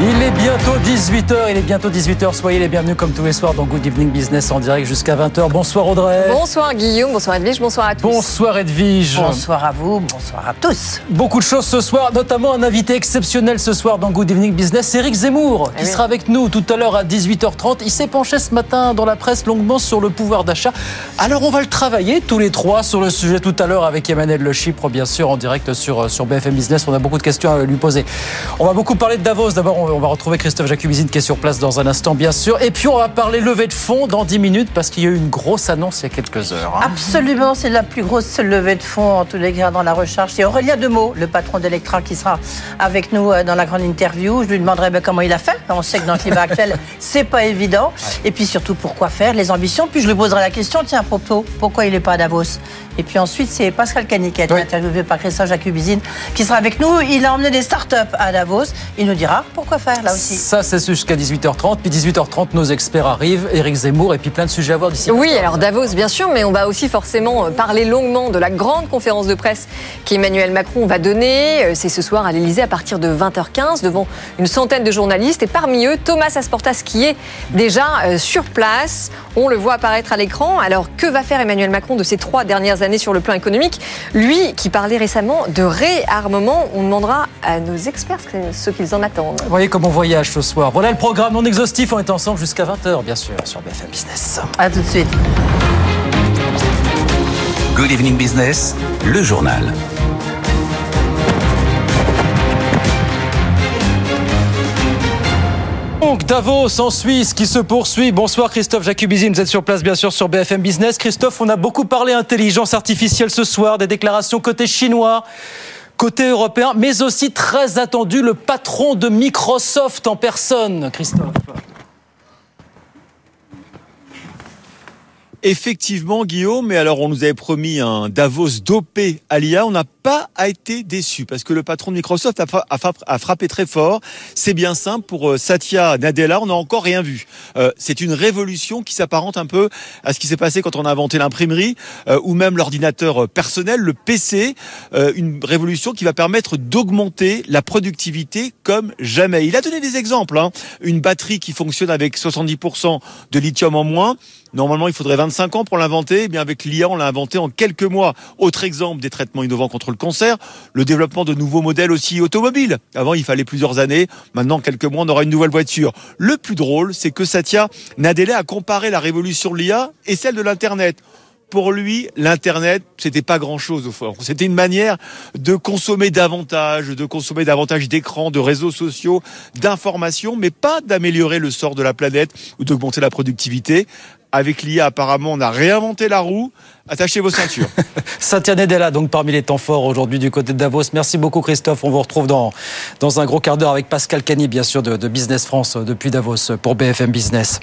Il est bientôt 18h, il est bientôt 18h. Soyez les bienvenus comme tous les soirs dans Good Evening Business en direct jusqu'à 20h. Bonsoir Audrey. Bonsoir Guillaume, bonsoir Edwige, bonsoir à tous. Bonsoir Edwige. Bonsoir à vous, bonsoir à tous. Beaucoup de choses ce soir, notamment un invité exceptionnel ce soir dans Good Evening Business, Eric Zemmour, qui Eh oui. sera avec nous tout à l'heure à 18h30. Il s'est penché ce matin dans la presse longuement sur le pouvoir d'achat. Alors on va le travailler tous les trois sur le sujet tout à l'heure avec Emmanuel Le Chypre, bien sûr, en direct sur, sur BFM Business. On a beaucoup de questions à lui poser. On va beaucoup parler de Davos. D'abord, on va retrouver Christophe Jacubizine qui est sur place dans un instant, bien sûr. Et puis on va parler levée de fonds dans 10 minutes parce qu'il y a eu une grosse annonce il y a quelques heures. hein. Absolument, c'est la plus grosse levée de fonds en tous les cas dans la recherche. C'est Aurélien Demeaux, le patron d'Electra, qui sera avec nous euh, dans la grande interview. Je lui demanderai ben, comment il a fait. On sait que dans le climat actuel, c'est pas évident. Et puis surtout, pourquoi faire, les ambitions? Puis je lui poserai la question, tiens, à propos, pourquoi il n'est pas à Davos? Et puis ensuite, c'est Pascal Cani qui a été Oui. interviewé par Christophe Jacubizine, qui sera avec nous. Il a emmené des startups à Davos. Il nous dira pourquoi faire là aussi. Ça, c'est jusqu'à 18h30. Puis 18h30, nos experts arrivent, Eric Zemmour, et puis plein de sujets à voir d'ici. Oui, alors Davos, bien sûr, mais on va aussi forcément euh, parler longuement de la grande conférence de presse qu'Emmanuel Macron va donner. Euh, C'est ce soir à l'Elysée à partir de 20h15 devant une centaine de journalistes et parmi eux Thomas Asportas qui est déjà euh, sur place. On le voit apparaître à l'écran. Alors que va faire Emmanuel Macron de ces trois dernières années sur le plan économique? Lui qui parlait récemment de réarmement, on demandera à nos experts ce qu'ils en attendent. Voyez comme on voyage ce soir. Voilà le programme non exhaustif. On est ensemble jusqu'à 20h, bien sûr, sur BFM Business. À tout de suite. Good evening business, le journal. Donc Davos en Suisse qui se poursuit. Bonsoir Christophe Jacubizine, vous êtes sur place bien sûr sur BFM Business. Christophe, on a beaucoup parlé intelligence artificielle ce soir, des déclarations côté chinois, côté européen, mais aussi très attendu le patron de Microsoft en personne, Christophe. Effectivement, Guillaume, mais alors on nous avait promis un Davos dopé à l'IA, on n'a pas été déçu parce que le patron de Microsoft a, a a frappé très fort. C'est bien simple pour euh, Satya Nadella, on n'a encore rien vu. Euh, c'est une révolution qui s'apparente un peu à ce qui s'est passé quand on a inventé l'imprimerie euh, ou même l'ordinateur euh, personnel, le PC. Euh, une révolution qui va permettre d'augmenter la productivité comme jamais. Il a donné des exemples. hein. Une batterie qui fonctionne avec 70% de lithium en moins. Normalement, il faudrait 25 ans pour l'inventer. Eh bien, avec l'IA, on l'a inventé en quelques mois. Autre exemple des traitements innovants contre le cancer, le développement de nouveaux modèles aussi automobiles. Avant, il fallait plusieurs années. Maintenant, en quelques mois, on aura une nouvelle voiture. Le plus drôle, c'est que Satya Nadella a comparé la révolution de l'IA et celle de l'Internet. Pour lui, l'Internet, c'était pas grand-chose au fond. C'était une manière de consommer davantage, de consommer davantage d'écrans, de réseaux sociaux, d'informations, mais pas d'améliorer le sort de la planète ou d'augmenter la productivité. Avec l'IA, apparemment, on a réinventé la roue. Attachez vos ceintures. Satya Nadella, donc parmi les temps forts aujourd'hui du côté de Davos. Merci beaucoup Christophe. On vous retrouve dans, dans un gros quart d'heure avec Pascal Cani, bien sûr, de, Business France euh, depuis Davos euh, pour BFM Business.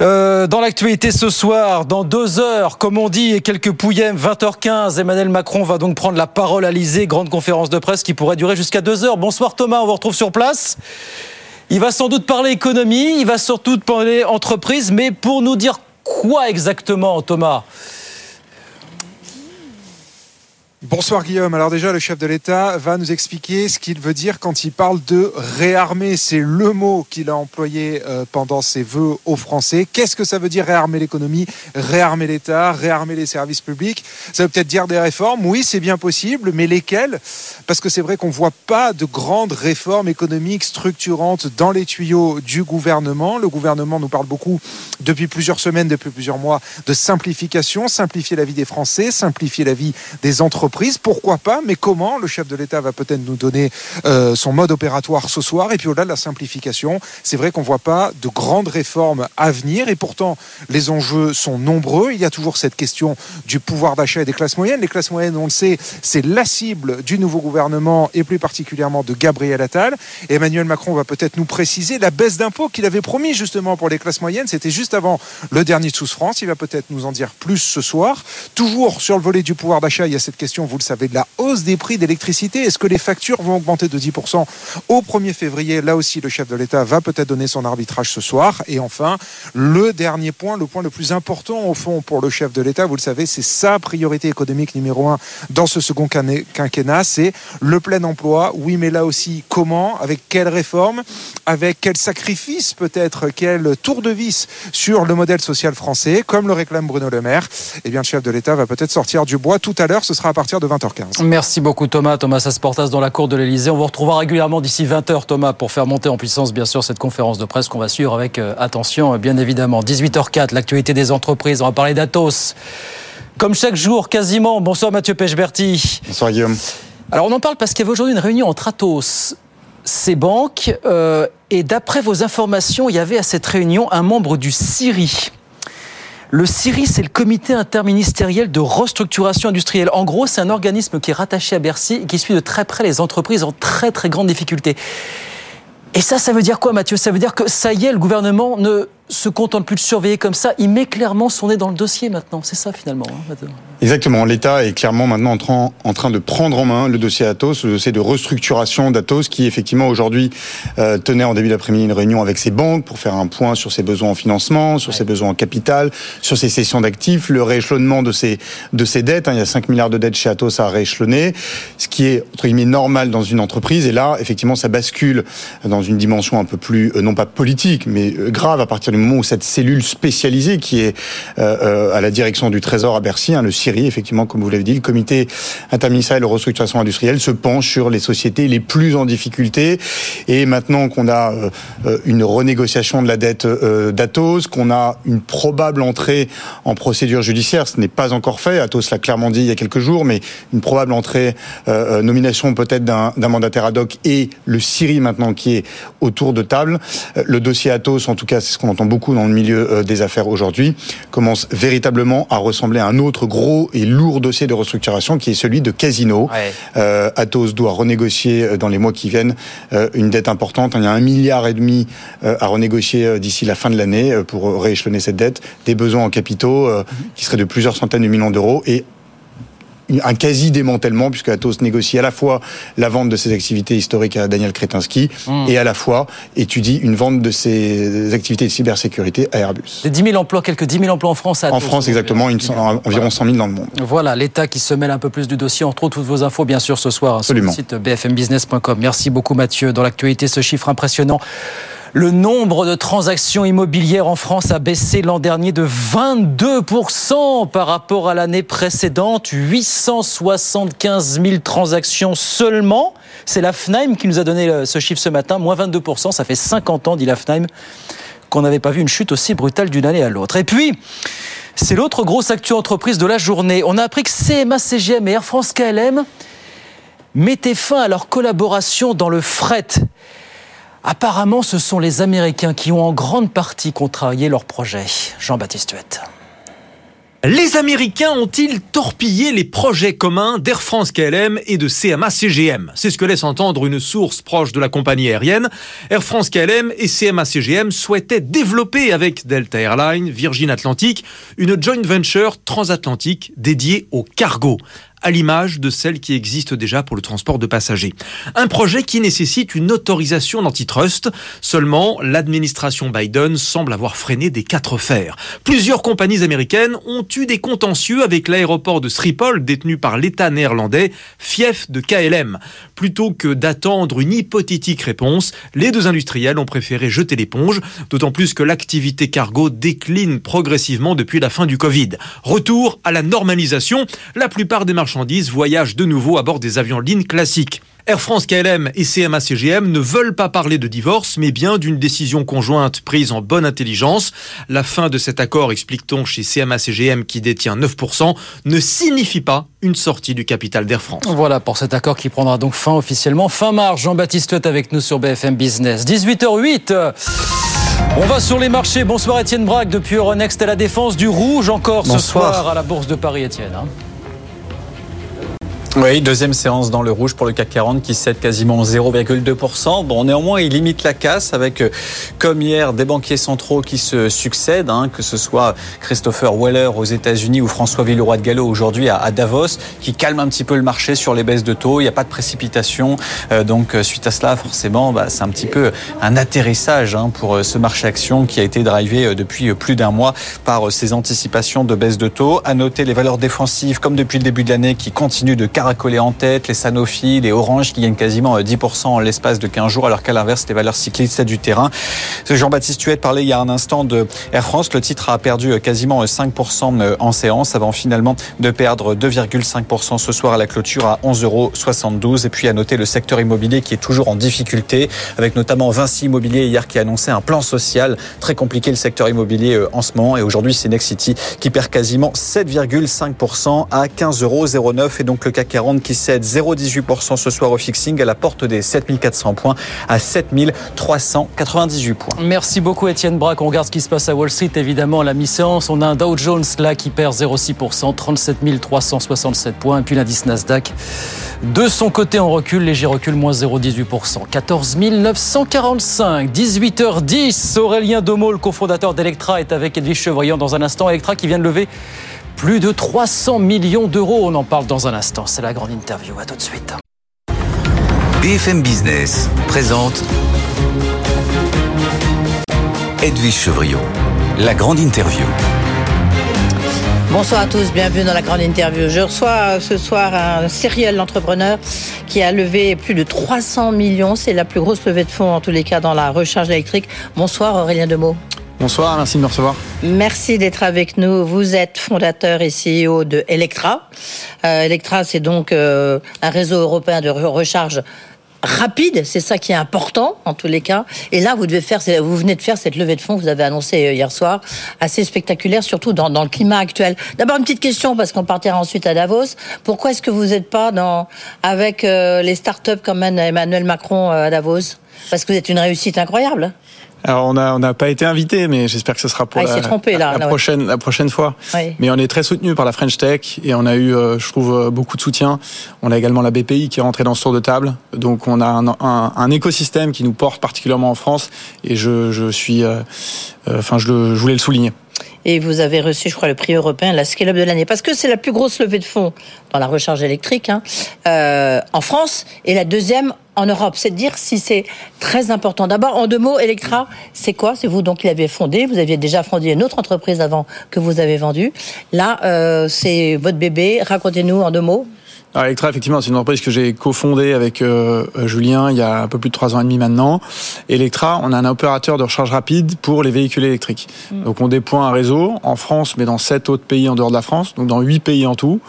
Euh, dans l'actualité ce soir, dans deux heures, comme on dit, et quelques pouillèmes, 20h15, Emmanuel Macron va donc prendre la parole à l'Elysée. Grande conférence de presse qui pourrait durer jusqu'à deux heures. Bonsoir Thomas, on vous retrouve sur place. Il va sans doute parler économie, il va surtout parler entreprise, mais pour nous dire quoi exactement, Thomas? Bonsoir Guillaume. Alors déjà, le chef de l'État va nous expliquer ce qu'il veut dire quand il parle de réarmer. C'est le mot qu'il a employé euh, pendant ses vœux aux Français. Qu'est-ce que ça veut dire réarmer l'économie, réarmer l'État, réarmer les services publics? Ça veut peut-être dire des réformes? Oui, c'est bien possible, mais lesquelles? Parce que c'est vrai qu'on voit pas de grandes réformes économiques structurantes dans les tuyaux du gouvernement. Le gouvernement nous parle beaucoup depuis plusieurs semaines, depuis plusieurs mois, de simplification, simplifier la vie des Français, simplifier la vie des entreprises Pourquoi pas Mais comment Le chef de l'État va peut-être nous donner euh, son mode opératoire ce soir. Et puis au-delà de la simplification, c'est vrai qu'on voit pas de grandes réformes à venir. Et pourtant, les enjeux sont nombreux. Il y a toujours cette question du pouvoir d'achat et des classes moyennes. Les classes moyennes, on le sait, c'est la cible du nouveau gouvernement et plus particulièrement de Gabriel Attal. Emmanuel Macron va peut-être nous préciser la baisse d'impôts qu'il avait promis justement pour les classes moyennes. C'était juste avant le dernier de France. Il va peut-être nous en dire plus ce soir. Toujours sur le volet du pouvoir d'achat, il y a cette question, vous le savez, de la hausse des prix d'électricité. Est-ce que les factures vont augmenter de 10% au 1er février? Là aussi, le chef de l'État va peut-être donner son arbitrage ce soir. Et enfin, le dernier point, le point le plus important au fond pour le chef de l'État, vous le savez, c'est sa priorité économique numéro un dans ce second quinquennat, c'est le plein emploi. Oui, mais là aussi, comment? Avec quelle réforme? Avec quel sacrifice peut-être? Quel tour de vis sur le modèle social français? Comme le réclame Bruno Le Maire, eh bien, le chef de l'État va peut-être sortir du bois tout à l'heure. Ce sera à partir de 20h15. Merci beaucoup Thomas. Thomas Asportas dans la cour de l'Elysée. On vous retrouvera régulièrement d'ici 20h Thomas pour faire monter en puissance bien sûr cette conférence de presse qu'on va suivre avec euh, attention bien évidemment. 18h04, l'actualité des entreprises. On va parler d'Atos. Comme chaque jour, quasiment. Bonsoir Mathieu Pechberti. Bonsoir Guillaume. Alors on en parle parce qu'il y avait aujourd'hui une réunion entre Atos, ces banques, euh, et d'après vos informations, il y avait à cette réunion un membre du CIRI. Le CIRI, c'est le comité interministériel de restructuration industrielle. En gros, c'est un organisme qui est rattaché à Bercy et qui suit de très près les entreprises en très très grande difficulté. Et ça, ça veut dire quoi, Mathieu? Ça veut dire que ça y est, le gouvernement ne se contente plus de surveiller comme ça. Il met clairement son nez dans le dossier maintenant. C'est ça, finalement. Hein, Exactement. L'État est clairement maintenant en train, en train de prendre en main le dossier Atos, le dossier de restructuration d'Atos, qui effectivement aujourd'hui euh, tenait en début d'après-midi une réunion avec ses banques pour faire un point sur ses besoins en financement, sur ses besoins en capital, sur ses cessions d'actifs, le rééchelonnement de ses, de ses dettes. Hein. Il y a 5 milliards de dettes chez Atos à rééchelonner, ce qui est, entre guillemets, normal dans une entreprise. Et là, effectivement, ça bascule dans une dimension un peu plus, euh, non pas politique, mais euh, grave à partir du moment où cette cellule spécialisée qui est à la direction du Trésor à Bercy, hein, le CIRI, effectivement, comme vous l'avez dit, le comité interministériel de restructuration industrielle se penche sur les sociétés les plus en difficulté. Et maintenant qu'on a euh, une renégociation de la dette euh, d'Atos, qu'on a une probable entrée en procédure judiciaire, ce n'est pas encore fait. Atos l'a clairement dit il y a quelques jours, mais une probable entrée, euh, nomination peut-être d'un mandataire ad hoc et le CIRI maintenant qui est autour de table. Le dossier Atos, en tout cas, c'est ce qu'on entend beaucoup dans le milieu des affaires aujourd'hui, commence véritablement à ressembler à un autre gros et lourd dossier de restructuration qui est celui de Casino. Euh, Atos doit renégocier euh, dans les mois qui viennent euh, une dette importante. Il y a un milliard et demi à renégocier d'ici la fin de l'année pour rééchelonner cette dette, des besoins en capitaux qui seraient de plusieurs centaines de millions d'euros et un quasi démantèlement puisque Atos négocie à la fois la vente de ses activités historiques à Daniel Kretinsky hmm. et à la fois étudie une vente de ses activités de cybersécurité à Airbus. Des 10 000 emplois, quelques 10 000 emplois en France à Atos. En France, exactement, environ 100 000 dans le monde. Voilà, l'État qui se mêle un peu plus du dossier. Entre autres, toutes vos infos, bien sûr, ce soir sur le site bfmbusiness.com. Merci beaucoup, Mathieu. Dans l'actualité, ce chiffre impressionnant. Le nombre de transactions immobilières en France a baissé l'an dernier de 22% par rapport à l'année précédente. 875 000 transactions seulement. C'est la FNAIM qui nous a donné ce chiffre ce matin. Moins 22%, ça fait 50 ans, dit la FNAIM, qu'on n'avait pas vu une chute aussi brutale d'une année à l'autre. Et puis, c'est l'autre grosse actu entreprise de la journée. On a appris que CMA CGM et Air France KLM mettaient fin à leur collaboration dans le fret. Apparemment, ce sont les Américains qui ont en grande partie contrarié leur projet. Jean-Baptiste Huette. Les Américains ont-ils torpillé les projets communs d'Air France KLM et de CMA CGM C'est ce que laisse entendre une source proche de la compagnie aérienne. Air France KLM et CMA CGM souhaitaient développer avec Delta Airlines, Virgin Atlantic, une joint venture transatlantique dédiée au cargo à l'image de celle qui existe déjà pour le transport de passagers. Un projet qui nécessite une autorisation d'antitrust. Seulement, l'administration Biden semble avoir freiné des quatre fers. Plusieurs compagnies américaines ont eu des contentieux avec l'aéroport de Schiphol détenu par l'État néerlandais, fief de KLM. Plutôt que d'attendre une hypothétique réponse, les deux industriels ont préféré jeter l'éponge, d'autant plus que l'activité cargo décline progressivement depuis la fin du Covid. Retour à la normalisation, la plupart des marchandises voyagent de nouveau à bord des avions lignes classiques. Air France KLM et CMA CGM ne veulent pas parler de divorce, mais bien d'une décision conjointe prise en bonne intelligence. La fin de cet accord, explique-t-on chez CMA CGM qui détient 9%, ne signifie pas une sortie du capital d'Air France. Voilà pour cet accord qui prendra donc fin officiellement fin mars. Jean-Baptiste est avec nous sur BFM Business. 18h08. On va sur les marchés. Bonsoir Étienne Braque depuis Euronext à la défense du rouge encore ce soir à la Bourse de Paris, Étienne. Oui, deuxième séance dans le rouge pour le CAC 40 qui cède quasiment 0,2%. Bon, néanmoins, il limite la casse avec, euh, comme hier, des banquiers centraux qui se succèdent, hein, que ce soit Christopher Weller aux États-Unis ou François Villeroy de Gallo aujourd'hui à, Davos, qui calme un petit peu le marché sur les baisses de taux. Il n'y a pas de précipitation. Euh, donc, euh, suite à cela, forcément, bah, c'est un petit peu un atterrissage hein, pour ce marché action qui a été drivé depuis plus d'un mois par ces anticipations de baisse de taux. À noter les valeurs défensives, comme depuis le début de l'année, qui continuent de coller en tête, les Sanofi, les Orange qui gagnent quasiment 10% euh, en l'espace de 15 jours, alors qu'à l'inverse, les valeurs cyclistes du terrain. Jean-Baptiste Tuet parlait il y a un instant de Air France. Le titre a perdu euh, quasiment 5% euh, en séance avant finalement de perdre 2,5% ce soir à la clôture à 11,72 euros. Et puis à noter le secteur immobilier qui est toujours en difficulté, avec notamment Vinci Immobilier hier qui a annoncé un plan social. Très compliqué le secteur immobilier en ce moment. Et aujourd'hui, c'est Nexity qui perd quasiment 7,5% à 15,09 euros. Et donc le CAC qui cède 0,18% ce soir au fixing à la porte des 7400 points à 7398 points. Merci beaucoup Étienne Braque. On regarde ce qui se passe à Wall Street évidemment à la mi-séance. On a un Dow Jones là qui perd 0,6%, 37 367 points. Et puis l'indice Nasdaq de son côté en recul, léger recul, moins 0,18%, 14 945, 18h10. Aurélien Domo, le cofondateur d'Electra, est avec Edwige Chevrillon dans un instant. Electra qui vient de lever plus de 300 millions d'euros. On en parle dans un instant. C'est la grande interview. À tout de suite. BFM Business présente Edwige Chevrillon, la grande interview. Bonsoir à tous, bienvenue dans la grande interview. Je reçois ce soir un serial entrepreneur qui a levé plus de 300 millions. C'est la plus grosse levée de fonds en tous les cas dans la recharge électrique. Bonsoir Aurélien Demeaux. Bonsoir, merci de me recevoir. Merci d'être avec nous. Vous êtes fondateur et CEO de Electra. Euh, Electra, c'est donc euh, un réseau européen de recharge rapide, c'est ça qui est important en tous les cas. Et là, vous devez faire, vous venez de faire cette levée de fonds, vous avez annoncé euh, hier soir, assez spectaculaire, surtout dans, le climat actuel. D'abord une petite question parce qu'on partira ensuite à Davos. Pourquoi est-ce que vous n'êtes pas dans avec euh, les startups comme Emmanuel Macron à Davos? Parce que vous êtes une réussite incroyable. Alors on n'a on a pas été invité, mais j'espère que ce sera pour ah, la, la, prochaine, la prochaine fois. Mais on est très soutenu par la French Tech et on a eu, euh, je trouve, euh, beaucoup de soutien. On a également la BPI qui est rentrée dans ce tour de table. Donc on a un, un, un écosystème qui nous porte particulièrement en France et je, je suis, euh, enfin je, je voulais le souligner et vous avez reçu, je crois, le prix européen, la Scale-up de l'année, parce que c'est la plus grosse levée de fonds dans la recharge électrique hein, euh, en France et la deuxième en Europe. C'est de dire si c'est très important. D'abord, en deux mots, Electra, c'est quoi? C'est vous donc qui l'avez fondé. Vous aviez déjà fondé une autre entreprise avant que vous avez vendue. Là, euh, c'est votre bébé. Racontez-nous en deux mots. Alors Electra, effectivement, c'est une entreprise que j'ai cofondée avec euh, euh, Julien il y a un peu plus de trois ans et demi maintenant. Electra, on a un opérateur de recharge rapide pour les véhicules électriques. Mm. Donc on déploie un réseau en France, mais dans sept autres pays en dehors de la France, donc dans huit pays en tout,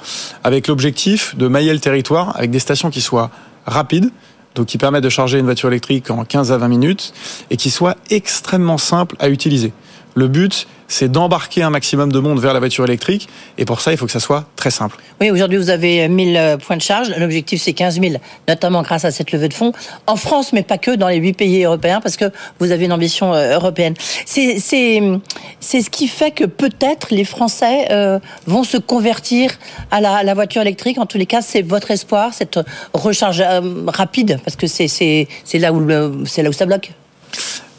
avec l'objectif de mailler le territoire avec des stations qui soient rapides, donc qui permettent de charger une voiture électrique en 15 à 20 minutes, et qui soient extrêmement simples à utiliser. Le but, c'est d'embarquer un maximum de monde vers la voiture électrique. Et pour ça, il faut que ça soit très simple. Oui, aujourd'hui, vous avez 1000 euh, points de charge. L'objectif, c'est 15 000, notamment grâce à cette levée de fonds. En France, mais pas que dans les huit pays européens, parce que vous avez une ambition euh, européenne. C'est ce qui fait que peut-être les Français euh, vont se convertir à la, voiture électrique. En tous les cas, c'est votre espoir, cette recharge rapide, parce que c'est là, là où ça bloque.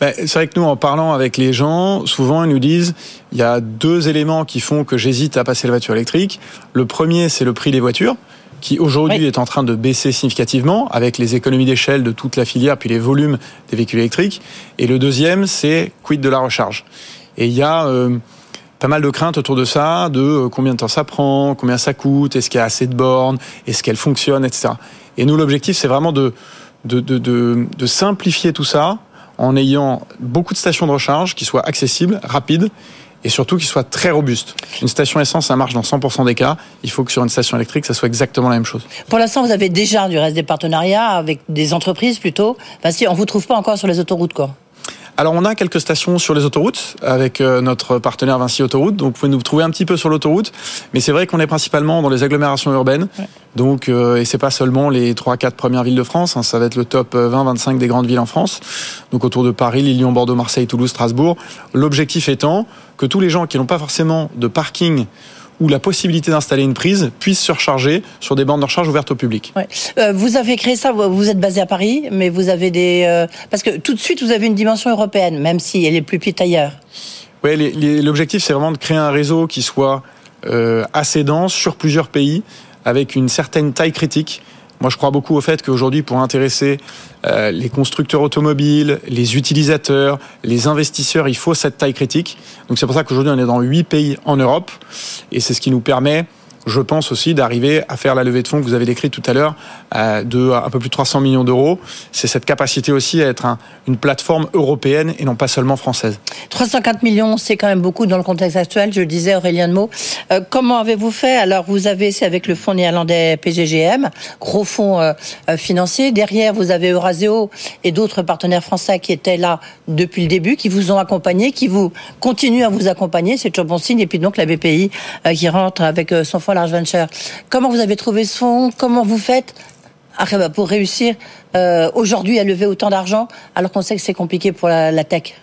Ben, c'est vrai que nous, en parlant avec les gens, souvent ils nous disent il y a deux éléments qui font que j'hésite à passer la voiture électrique. Le premier, c'est le prix des voitures qui aujourd'hui est en train de baisser significativement avec les économies d'échelle de toute la filière puis les volumes des véhicules électriques. Et le deuxième, c'est quid de la recharge. Et il y a euh, pas mal de craintes autour de ça, de euh, combien de temps ça prend, combien ça coûte, est-ce qu'il y a assez de bornes, est-ce qu'elles fonctionnent, etc. Et nous, l'objectif, c'est vraiment de, de, de, de simplifier tout ça en ayant beaucoup de stations de recharge qui soient accessibles, rapides et surtout qu'il soit très robuste. Une station essence, ça marche dans 100% des cas. Il faut que sur une station électrique, ça soit exactement la même chose. Pour l'instant, vous avez déjà du reste des partenariats avec des entreprises plutôt. Enfin, si on vous trouve pas encore sur les autoroutes, quoi. Alors on a quelques stations sur les autoroutes avec euh, notre partenaire Vinci Autoroute, donc vous pouvez nous trouver un petit peu sur l'autoroute, mais c'est vrai qu'on est principalement dans les agglomérations urbaines, donc euh, et c'est pas seulement les 3-4 premières villes de France, hein, ça va être le top 20-25 des grandes villes en France, donc autour de Paris, Lyon, Bordeaux, Marseille, Toulouse, Strasbourg. L'objectif étant que tous les gens qui n'ont pas forcément de parking ou la possibilité d'installer une prise puissent se recharger sur des bornes de recharge ouvertes au public. Ouais. Euh, vous avez créé ça, vous êtes basé à Paris, mais vous avez des... euh, parce que tout de suite, vous avez une dimension européenne, même si elle est plus petite ailleurs. Les- l'objectif c'est vraiment de créer un réseau qui soit euh, assez dense sur plusieurs pays, avec une certaine taille critique. Moi, je crois beaucoup au fait qu'aujourd'hui, pour intéresser euh, les constructeurs automobiles, les utilisateurs, les investisseurs, il faut cette taille critique. Donc, c'est pour ça qu'aujourd'hui, on est dans huit pays en Europe, et c'est ce qui nous permet, je pense aussi, d'arriver à faire la levée de fonds que vous avez décrite tout à l'heure, euh, de un peu plus de 300 millions d'euros. C'est cette capacité aussi à être un- une plateforme européenne et non pas seulement française. 304 millions, c'est quand même beaucoup dans le contexte actuel, je le disais Aurélien de Meaux. Euh, comment avez-vous fait? Alors, vous avez, c'est avec le fonds néerlandais PGGM, gros fonds euh, euh, financier. Derrière, vous avez Euraseo et d'autres partenaires français qui étaient là depuis le début, qui vous ont accompagné, qui vous continuent à vous accompagner. C'est toujours bon signe. Et puis donc, la BPI euh, qui rentre avec son fonds Large Venture. Comment vous avez trouvé ce fonds? Comment vous faites bah, pour réussir euh, aujourd'hui à lever autant d'argent alors qu'on sait que c'est compliqué pour la, tech?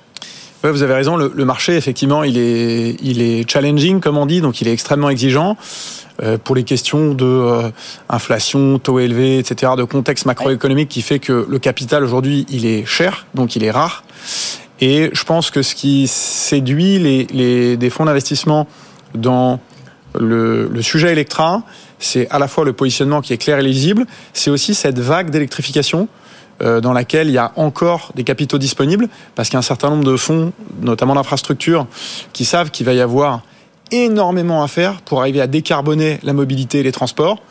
Vous avez raison. Le, marché, effectivement, il est, il est challenging, comme on dit, donc il est extrêmement exigeant euh, pour les questions de euh, inflation, taux élevés, etc., de contexte macroéconomique qui fait que le capital aujourd'hui, il est cher, donc il est rare. Et je pense que ce qui séduit les, les des fonds d'investissement dans le, sujet Electra, c'est à la fois le positionnement qui est clair et lisible, c'est aussi cette vague d'électrification euh, dans laquelle il y a encore des capitaux disponibles, parce qu'il y a un certain nombre de fonds, notamment d'infrastructures, qui savent qu'il va y avoir énormément à faire pour arriver à décarboner la mobilité et les transports.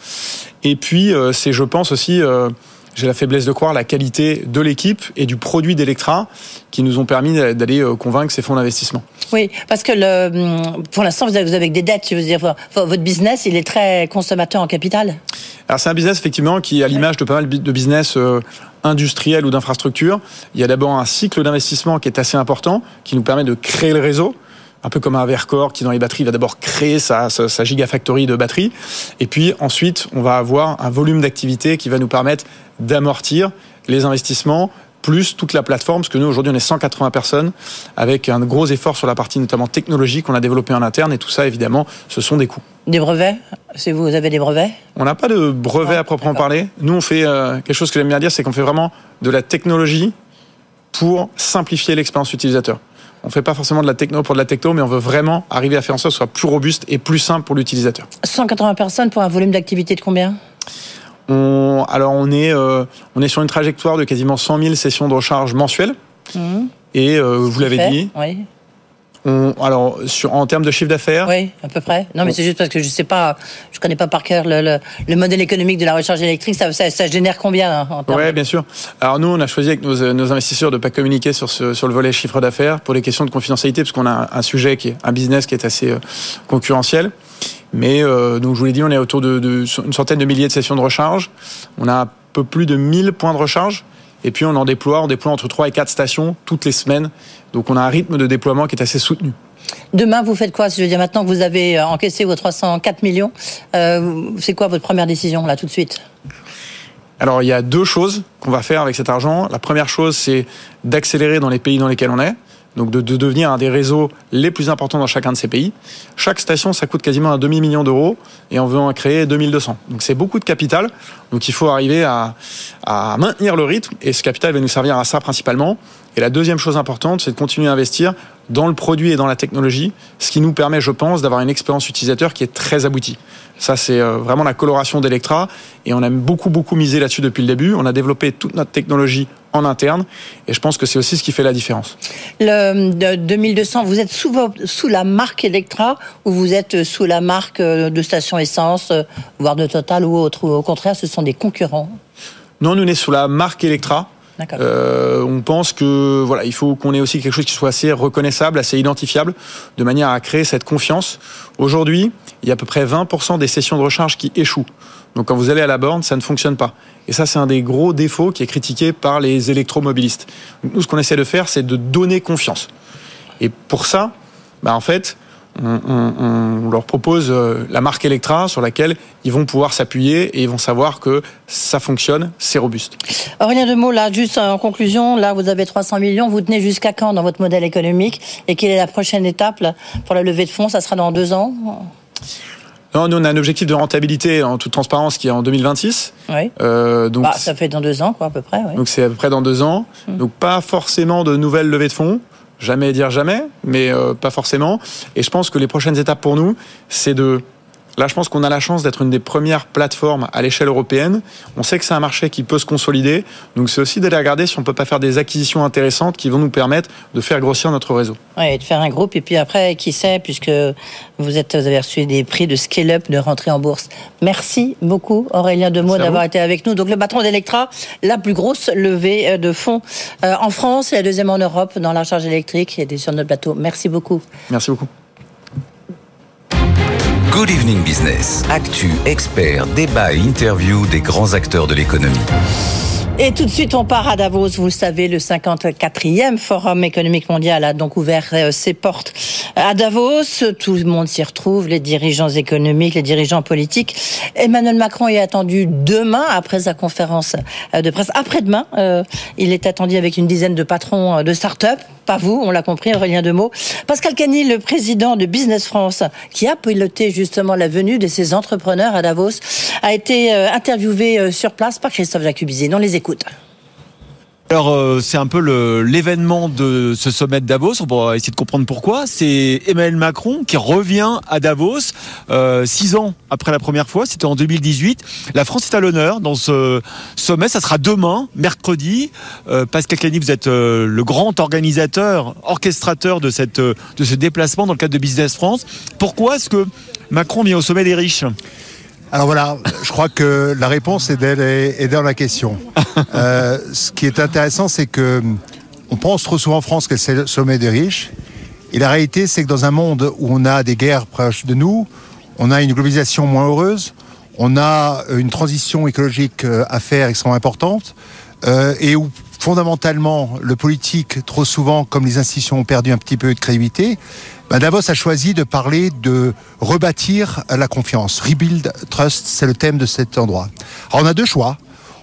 Et puis, euh, c'est, je pense aussi, euh, j'ai la faiblesse de croire, la qualité de l'équipe et du produit d'Electra qui nous ont permis d'aller euh, convaincre ces fonds d'investissement. Oui, parce que le, pour l'instant, vous avez, vous avez des dettes. Je veux dire, votre business, il est très consommateur en capital. Alors c'est un business effectivement qui, à l'image de pas mal de business euh, industriels ou d'infrastructures, il y a d'abord un cycle d'investissement qui est assez important, qui nous permet de créer le réseau. Un peu comme un Vercor qui dans les batteries va d'abord créer sa, sa, sa gigafactory de batteries, et puis ensuite on va avoir un volume d'activité qui va nous permettre d'amortir les investissements plus toute la plateforme, parce que nous aujourd'hui on est 180 personnes avec un gros effort sur la partie notamment technologique qu'on a développé en interne, et tout ça évidemment ce sont des coûts. Des brevets? Si vous avez des brevets? On n'a pas de brevets à proprement parler. Nous, on fait euh, quelque chose que j'aime bien dire, c'est qu'on fait vraiment de la technologie pour simplifier l'expérience utilisateur. On ne fait pas forcément de la techno pour de la techno, mais on veut vraiment arriver à faire en sorte que ce soit plus robuste et plus simple pour l'utilisateur. 180 personnes pour un volume d'activité de combien? On, Alors, on est, euh, on est sur une trajectoire de quasiment 100 000 sessions de recharge mensuelles. mmh. Et euh, vous l'avez dit, Oui. On, alors sur, en termes de chiffre d'affaires, Oui, à peu près. Non, mais c'est juste parce que je sais pas, je connais pas par cœur le, le, le modèle économique de la recharge électrique. Ça, ça, ça génère combien hein, Oui, de- bien sûr. Alors nous, on a choisi avec nos, nos investisseurs de pas communiquer sur, ce, sur le volet chiffre d'affaires pour les questions de confidentialité, parce qu'on a un, sujet qui est un business qui est assez euh, concurrentiel. Mais euh, donc je vous l'ai dit, on est autour de, de une centaine de milliers de sessions de recharge. On a un peu plus de 1000 points de recharge. Et puis on en déploie, on déploie entre 3 et 4 stations toutes les semaines. Donc on a un rythme de déploiement qui est assez soutenu. Demain, vous faites quoi? Je veux dire, maintenant que vous avez euh, encaissé vos 304 millions, euh, c'est quoi votre première décision, là, tout de suite? Alors il y a deux choses qu'on va faire avec cet argent. La première chose, c'est d'accélérer dans les pays dans lesquels on est. Donc de, de, devenir un des réseaux les plus importants dans chacun de ces pays. Chaque station, ça coûte quasiment un demi-million d'euros et on veut en créer 2200. Donc c'est beaucoup de capital. Donc il faut arriver à, à maintenir le rythme et ce capital va nous servir à ça principalement. Et la deuxième chose importante, c'est de continuer à investir dans le produit et dans la technologie, ce qui nous permet, je pense, d'avoir une expérience utilisateur qui est très aboutie. Ça, c'est vraiment la coloration d'Electra et on a beaucoup, beaucoup misé là-dessus depuis le début. On a développé toute notre technologie en interne et je pense que c'est aussi ce qui fait la différence. Le de 2200, vous êtes sous, sous la marque Electra ou vous êtes sous la marque de station essence, voire de Total ou autre ou Au contraire, ce sont des concurrents? Non, nous, on est sous la marque Electra. Euh, on pense que voilà, il faut qu'on ait aussi quelque chose qui soit assez reconnaissable, assez identifiable, de manière à créer cette confiance. Aujourd'hui, il y a à peu près 20% des sessions de recharge qui échouent. Donc quand vous allez à la borne, ça ne fonctionne pas. Et ça, c'est un des gros défauts qui est critiqué par les électromobilistes. Nous, ce qu'on essaie de faire, c'est de donner confiance. Et pour ça, bah, en fait, on, leur propose euh, la marque Electra sur laquelle ils vont pouvoir s'appuyer et ils vont savoir que ça fonctionne, c'est robuste. Aurélien Demeaux, là, juste en conclusion, là, vous avez 300 millions, vous tenez jusqu'à quand dans votre modèle économique et quelle est la prochaine étape pour la levée de fonds? Ça sera dans deux ans? Non, nous on a un objectif de rentabilité en toute transparence qui est en 2026. Oui. Euh, donc bah, ça fait dans deux ans, quoi, à peu près. Oui. Donc c'est à peu près dans deux ans. Mmh. Donc pas forcément de nouvelles levées de fonds. Jamais dire jamais, mais euh, pas forcément. Et je pense que les prochaines étapes pour nous, c'est de Là, je pense qu'on a la chance d'être une des premières plateformes à l'échelle européenne. On sait que c'est un marché qui peut se consolider. Donc, c'est aussi d'aller regarder si on peut pas faire des acquisitions intéressantes qui vont nous permettre de faire grossir notre réseau. Oui, de faire un groupe. Et puis après, qui sait, puisque vous, êtes, vous avez reçu des prix de scale-up, de rentrée en bourse. Merci beaucoup, Aurélien Demeaux, d'avoir été avec nous. Donc, le patron d'Electra, la plus grosse levée de fonds euh, en France et la deuxième en Europe dans la charge électrique. Était sur notre plateau. Merci beaucoup. Merci beaucoup. Good Evening Business. Actu, experts, débat et interview des grands acteurs de l'économie. Et tout de suite, on part à Davos. Vous le savez, le 54e Forum économique mondial a donc ouvert euh, ses portes à Davos. Tout le monde s'y retrouve, les dirigeants économiques, les dirigeants politiques. Emmanuel Macron est attendu demain, après sa conférence euh, de presse. Après-demain, euh, il est attendu avec une dizaine de patrons de start-up. Pas vous, on l'a compris, Aurélien Demeaux. Pascal Cagny, le président de Business France, qui a piloté justement la venue de ces entrepreneurs à Davos, a été interviewé sur place par Christophe Jacubizine. On les écoute. Alors euh, c'est un peu l'événement de ce sommet de Davos. On va essayer de comprendre pourquoi. C'est Emmanuel Macron qui revient à Davos euh, six ans après la première fois. C'était en 2018. La France est à l'honneur dans ce sommet. Ça sera demain, mercredi. Euh, Pascal Cagny, vous êtes le grand organisateur, orchestrateur de de ce déplacement dans le cadre de Business France. Pourquoi est-ce que Macron vient au sommet des riches? Alors voilà, je crois que la réponse est, est dans la question. Euh, ce qui est intéressant, c'est que on pense trop souvent en France que c'est le sommet des riches. Et la réalité, c'est que dans un monde où on a des guerres proches de nous, on a une globalisation moins heureuse, on a une transition écologique à faire extrêmement importante, euh, et où fondamentalement le politique, trop souvent, comme les institutions ont perdu un petit peu de crédibilité, ben Davos a choisi de parler de rebâtir la confiance. Rebuild Trust, c'est le thème de cet endroit. Alors on a deux choix.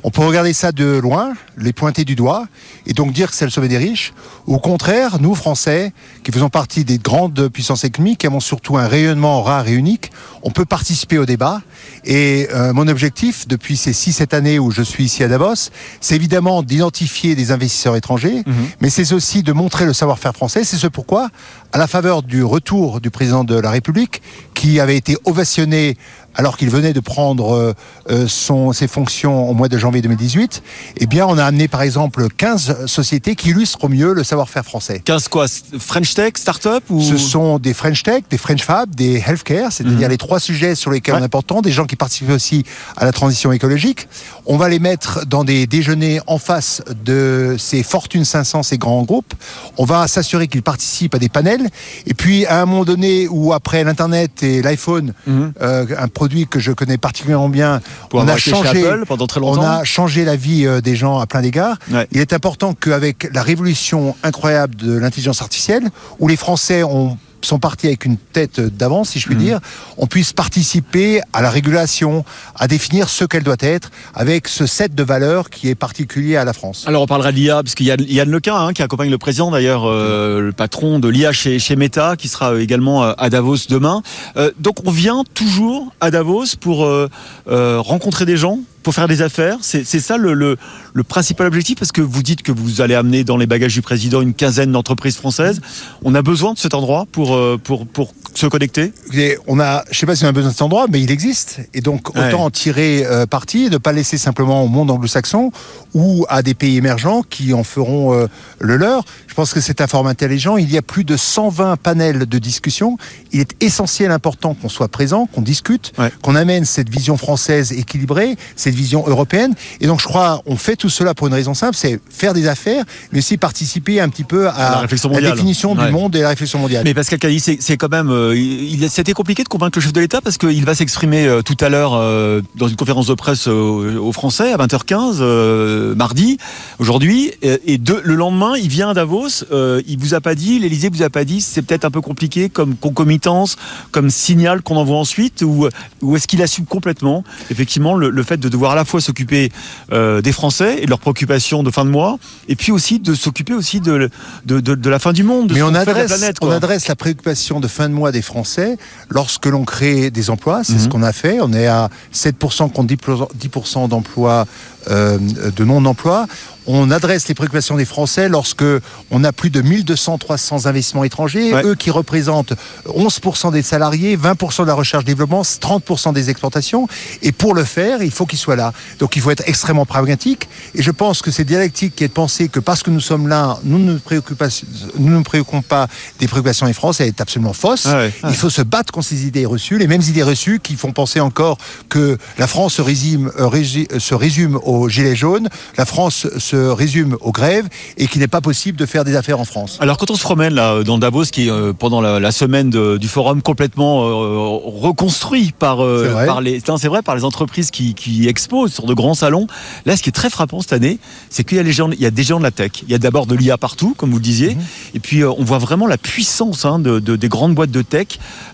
On peut regarder ça de loin, les pointer du doigt, et donc dire que c'est le sommet des riches. Au contraire, nous, Français, qui faisons partie des grandes puissances économiques, qui avons surtout un rayonnement rare et unique, on peut participer au débat. Et euh, mon objectif, depuis ces 6-7 années où je suis ici à Davos, c'est évidemment d'identifier des investisseurs étrangers, mmh. mais c'est aussi de montrer le savoir-faire français. C'est ce pourquoi, à la faveur du retour du président de la République, qui avait été ovationné alors qu'il venait de prendre euh, son, ses fonctions au mois de janvier 2018, eh bien, on a amené par exemple 15 sociétés qui illustrent au mieux le savoir-faire français. 15 quoi French Tech, start-up ou... Ce sont des French Tech, des French Fab, des Healthcare, c'est-à-dire mmh. les trois sujets sur lesquels ouais. on est important, des gens qui participent aussi à la transition écologique. On va les mettre dans des déjeuners en face de ces Fortune 500, ces grands groupes. On va s'assurer qu'ils participent à des panels. Et puis, à un moment donné où après l'Internet et l'iPhone, mmh. euh, un produit que je connais particulièrement bien, Pour on a changé, Apple pendant très longtemps. on a changé la vie euh, des gens à plein d'égards. Ouais. Il est important qu'avec la révolution incroyable de l'intelligence artificielle, où les Français ont sont partis avec une tête d'avance, si je puis mmh. dire, on puisse participer à la régulation, à définir ce qu'elle doit être, avec ce set de valeurs qui est particulier à la France. Alors on parlera de l'IA, parce qu'il y a Yann Lequin hein, qui accompagne le président, d'ailleurs, euh, le patron de l'IA chez, chez, Meta, qui sera également à Davos demain. Euh, donc on vient toujours à Davos pour euh, rencontrer des gens, pour faire des affaires. C'est ça le, le, le, principal objectif parce que vous dites que vous allez amener dans les bagages du président une quinzaine d'entreprises françaises. On a besoin de cet endroit pour, pour, pour se connecter? On a, je sais pas si on a besoin de cet endroit, mais il existe. Et donc, autant ouais. en tirer euh, parti et ne pas laisser simplement au monde anglo-saxon ou à des pays émergents qui en feront euh, le leur. Je pense que c'est un format intelligent. Il y a plus de 120 panels de discussion. Il est essentiel, important qu'on soit présent, qu'on discute, ouais. qu'on amène cette vision française équilibrée, cette vision européenne. Et donc je crois, on fait tout cela pour une raison simple, c'est faire des affaires, mais aussi participer un petit peu à, La réflexion la définition Ouais. du monde et la réflexion mondiale. Mais Pascal Cali, c'est quand même, euh, il, il- c'était compliqué de convaincre le chef de l'État parce qu'il va s'exprimer euh, tout à l'heure euh, dans une conférence de presse euh, aux Français à 20h15 euh, mardi aujourd'hui et, et de- le lendemain il vient à Davos. Euh, il vous a pas dit, l'Élysée vous a pas dit, c'est peut-être un peu compliqué comme concomitance, comme signal qu'on envoie ensuite ou, ou est-ce qu'il assume complètement effectivement le, le fait de devoir à la fois s'occuper euh, des Français et de leurs préoccupations de fin de mois et puis aussi de s'occuper aussi de, de, de- de la fin du monde. De Mais ce on la adresse, planète, on adresse la préoccupation de fin de mois des Français lorsque l'on crée des emplois. C'est ce Mhm. qu'on a fait. On est à 7% contre 10%, 10% d'emplois, de non-emploi. On adresse les préoccupations des Français lorsque on a plus de 1200, 300 investissements étrangers, Ouais. eux qui représentent 11% des salariés, 20% de la recherche-développement, 30% des exportations. Et pour le faire, il faut qu'ils soient là. Donc il faut être extrêmement pragmatique. Et je pense que c'est dialectique qui est de penser que parce que nous sommes là, nous ne nous préoccupons, nous pas des préoccupations des Français est absolument fausse. Ah ouais. Il faut se battre contre ces idées reçues, les mêmes idées reçues qui font penser encore que la France se résume, euh, régi- euh, se résume aux gilets jaunes, la France se résume aux grèves et qu'il n'est pas possible de faire des affaires en France. Alors quand on se promène là dans Davos, qui est euh, pendant la, la semaine de- du forum complètement euh, reconstruit par euh, par les c'est vrai par les entreprises qui, qui exposent sur de grands salons. Là, ce qui est très frappant cette année, c'est qu'il y a les gens, il y a des gens de la tech. Il y a d'abord de l'IA partout, comme vous le disiez, Mhm. et puis euh, on voit vraiment la puissance hein, de, de- des grandes boîtes de tech.